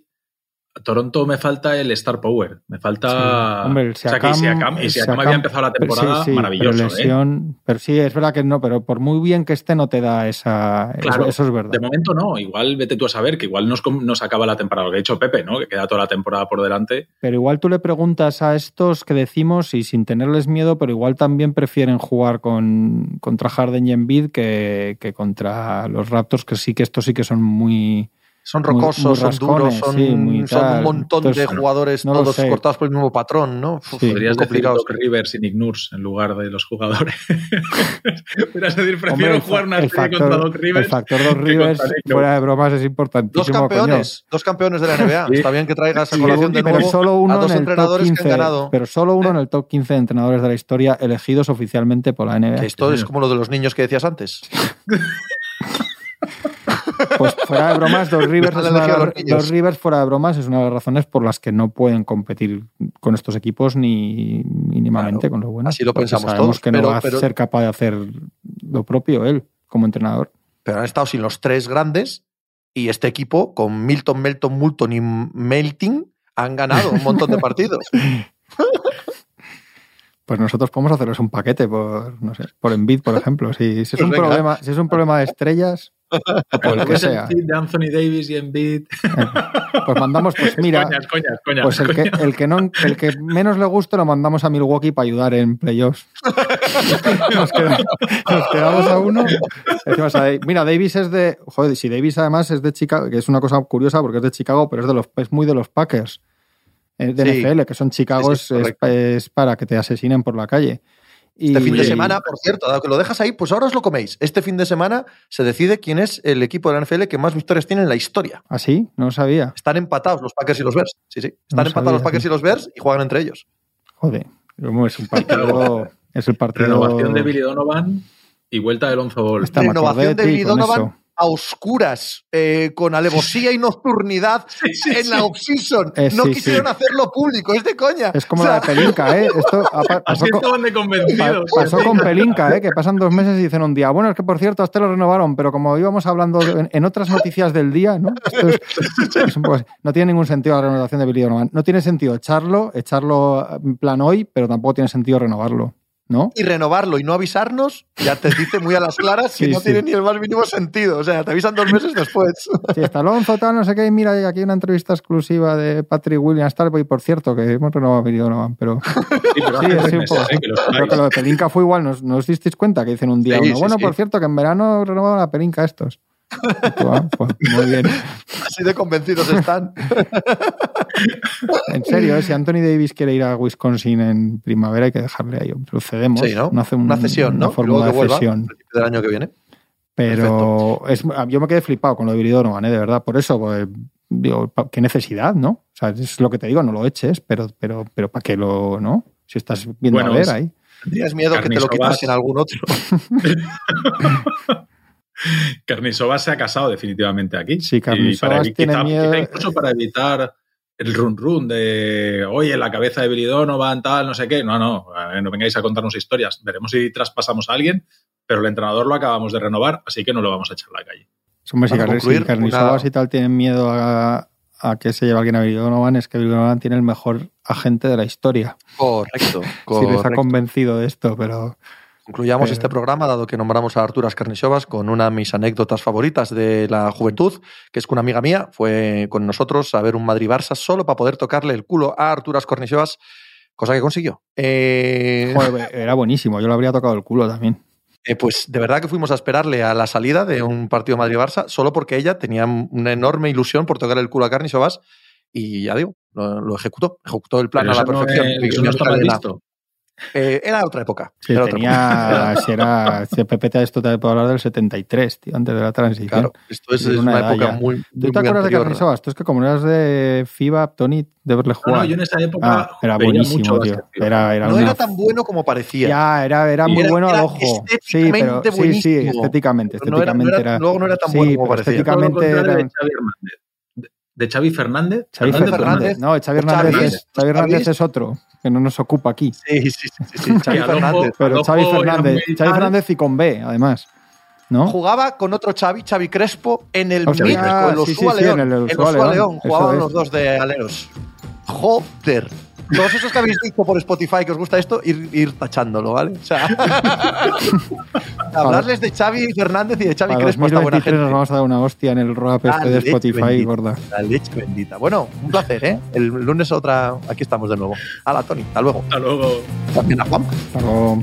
Toronto me falta el Star Power. Me falta. Sí. Hombre, el o sea, que y Siakam- Siakam, y Siakam Siakam- había empezado la sí, temporada sí, maravilloso. Pero ¿eh? lesión, pero sí, es verdad que no, pero por muy bien que esté no te da esa... Claro, eso, eso es verdad. De momento no. Igual vete tú a saber que igual nos, nos acaba la temporada. Lo que ha dicho Pepe, ¿no? Que queda toda la temporada por delante. Pero igual tú le preguntas a estos que decimos y sin tenerles miedo, pero igual también prefieren jugar con, contra Harden y Embiid que, que contra los Raptors, que sí que estos sí que son muy... Son rocosos, muy son rascones, duros, son, sí, muy son tal. un montón Entonces, de jugadores no todos cortados por el mismo patrón, ¿no? Uf, Sí. Podrías decir. Doc Rivers y Nick Nurse en lugar de los jugadores. *laughs* Podrías decir, prefiero Hombre, jugar una el serie factor, contra Doc Rivers. el factor Doc fuera de bromas, es Dos importantísimo. coño. campeones, dos campeones de la NBA. Sí. Está bien que traigas a colación de pero nuevo solo uno a dos en el entrenadores 15, que han ganado. pero solo uno en el top 15 de entrenadores de la historia elegidos oficialmente por la NBA. Que esto es como lo de los niños que decías antes. *laughs* Pues fuera de bromas, Dos *laughs* Rivers, una. Doc Rivers, fuera de bromas, es una de las razones por las que no pueden competir con estos equipos ni mínimamente Claro, con lo bueno. así lo pensamos sabemos todos, que no pero- va a ser capaz de hacer lo propio él como entrenador. Pero han estado sin los tres grandes y este equipo, con Milton, Melton, Moulton y Melting, han ganado un montón de *laughs* partidos. Pues nosotros podemos hacerles un paquete por, no sé, por Envid, por ejemplo. Si, si es Pues un venga. problema, si es un problema de estrellas, o que sea, de Anthony Davis y Embiid. pues mandamos, pues *laughs* mira, coñas, coñas, coñas. pues el que, el que no, el que menos le guste lo mandamos a Milwaukee para ayudar en playoffs. *laughs* Nos, queda- nos quedamos a uno. Decimos a Dave- mira, Davis es de, joder, si Davis además es de Chicago, que es una cosa curiosa porque es de Chicago, pero es de los, es muy de los Packers eh, de Sí. NFL, que son Chicago, es, para que te asesinen por la calle. Y, Este fin de semana, por cierto, dado que lo dejas ahí, pues ahora os lo coméis. Este fin de semana se decide quién es el equipo de la NFL que más victorias tiene en la historia. ¿Así? No lo sabía. Están empatados los Packers y los Bears. Sí, sí. Están No empatados sabía, los Packers sí. y los Bears y juegan entre ellos. Joder, es un partido. *laughs* es el partido. Renovación de Billy Donovan y vuelta de Lonzo Ball. Renovación de Billy Donovan eso. A oscuras, eh, con alevosía y nocturnidad en la offseason. Eh, no sí, quisieron sí. hacerlo público, es de coña. Es como O sea, la de Pelinka, ¿eh? Esto *laughs* pa- pasó, Así con, estaban de pa- convencidos. pasó con Pelinka, ¿eh? Que pasan dos meses y dicen un día, bueno, es que por cierto, a este lo renovaron, pero como íbamos hablando de- en, en otras noticias del día, ¿no? Esto es- *laughs* es un poco así. no tiene ningún sentido la renovación de Billy Donovan. No tiene sentido echarlo, echarlo en plan hoy, pero tampoco tiene sentido renovarlo, ¿no? y renovarlo y no avisarnos, ya te dice muy a las claras que Sí, no sí. tiene ni el más mínimo sentido. O sea, te avisan dos meses después. *laughs* Sí, está Alonso, tal, no sé qué, mira, hay aquí una entrevista exclusiva de Patrick Williams, tal, y por cierto, que hemos renovado Donovan, pero... Sí, pero Sí, sí, un poco. eh, que los que lo de Pelinka fue igual, ¿no os, no os disteis cuenta? Que dicen un día uno, bueno, por cierto, que en verano renovaron la Pelinka estos. Ah, pues, muy bien. *laughs* Así de convencidos están. En serio, ¿eh? si Anthony Davis quiere ir a Wisconsin en primavera, hay que dejarle ahí. Lo cedemos. Sí, ¿no? hace un- Una cesión, una ¿no? fórmula de cesión. del año que viene. Pero es, yo me quedé flipado con lo de Billy Donovan, ¿eh? de verdad. Por eso, pues, digo, ¿qué necesidad, no? O sea, es lo que te digo, no lo eches, pero, pero, pero ¿para qué lo, no? Si estás viendo Bueno, a ver ahí. ¿Tendrías miedo que te lo Carnisovas. quitasen algún otro? *laughs* *laughs* *laughs* Carnisovas se ha casado definitivamente aquí. Sí, evi- tiene quizá- miedo- quizá incluso para evitar el run run de, oye, la cabeza de Billy Donovan, tal, no sé qué. No, no, no vengáis a contarnos historias. Veremos si traspasamos a alguien, pero el entrenador lo acabamos de renovar, así que no lo vamos a echar a la calle. Hombre, si, concluir, Carnisovas una- y tal tienen miedo a, a que se lleve alguien a Billy Donovan, es que Billy Donovan tiene el mejor agente de la historia. Correcto. *laughs* Si les ha convencido de esto, pero Concluyamos Pero- este programa, dado que nombramos a Arturas Carnichovas, con una de mis anécdotas favoritas de la juventud, que es que una amiga mía fue con nosotros a ver un Madrid-Barça solo para poder tocarle el culo a Arturas Carnichovas, cosa que consiguió. Eh, joder, era buenísimo. Yo le habría tocado el culo también. eh, pues de verdad que fuimos a esperarle a la salida de un partido Madrid-Barça, solo porque ella tenía una enorme ilusión por tocar el culo a Carnichovas y ya digo, lo, lo ejecutó, ejecutó el plan Pero a la no, perfección. es- no está mal Era- visto. Eh, era otra época. Sí, era otra época. tenía, *laughs* si era, si Pepe te esto te puedo hablar del 73, tío, antes de la transición. Claro, esto es, Era es una época ya. muy, ¿Tú muy, te muy acuerdas de anterior. Carnisovas? Tú es que como eras de FIBA, Tony, de verle jugar. no, yo en esa época Ah, era veía buenísimo, mucho tío. básquet, tío. Era, era No una- era tan bueno como parecía. Ya, era, era muy Era- bueno al era ojo. Sí, pero estéticamente sí, sí, estéticamente, Pero no era- estéticamente era- era. luego no era tan sí, bueno como parecía. estéticamente era- de Xavi Fernández. Xavi Fernández. No, Xavi O Hernández, Xavi, es, ¿o Xavi Hernández Xavi? es otro, que no nos ocupa aquí. Sí, sí, sí, sí, sí. *laughs* Xavi Fernández. Pero Adolfo Xavi Fernández, Xavi. Fernández y con B, además. ¿No? Jugaba con otro Xavi, Xavi Crespo, en el Hostia, mítico, el sí, sí, Osúa sí, León. en el Osúa Osúa León, Jugaban es. los dos de aleros. Joder. Todos esos que habéis dicho por Spotify que os gusta esto, ir, ir tachándolo, ¿vale? O sea, *laughs* hablarles de Xavi Fernández y de Xavi Para Crespo, esta buena 2023 gente. nos vamos a dar una hostia en el rap Ah, este de Spotify, bendita. gorda. La leche bendita. Bueno, un placer, ¿eh? El lunes otra. Aquí estamos de nuevo. Hala, Tony. Hasta luego. Hasta luego. También a Juan. Hasta luego.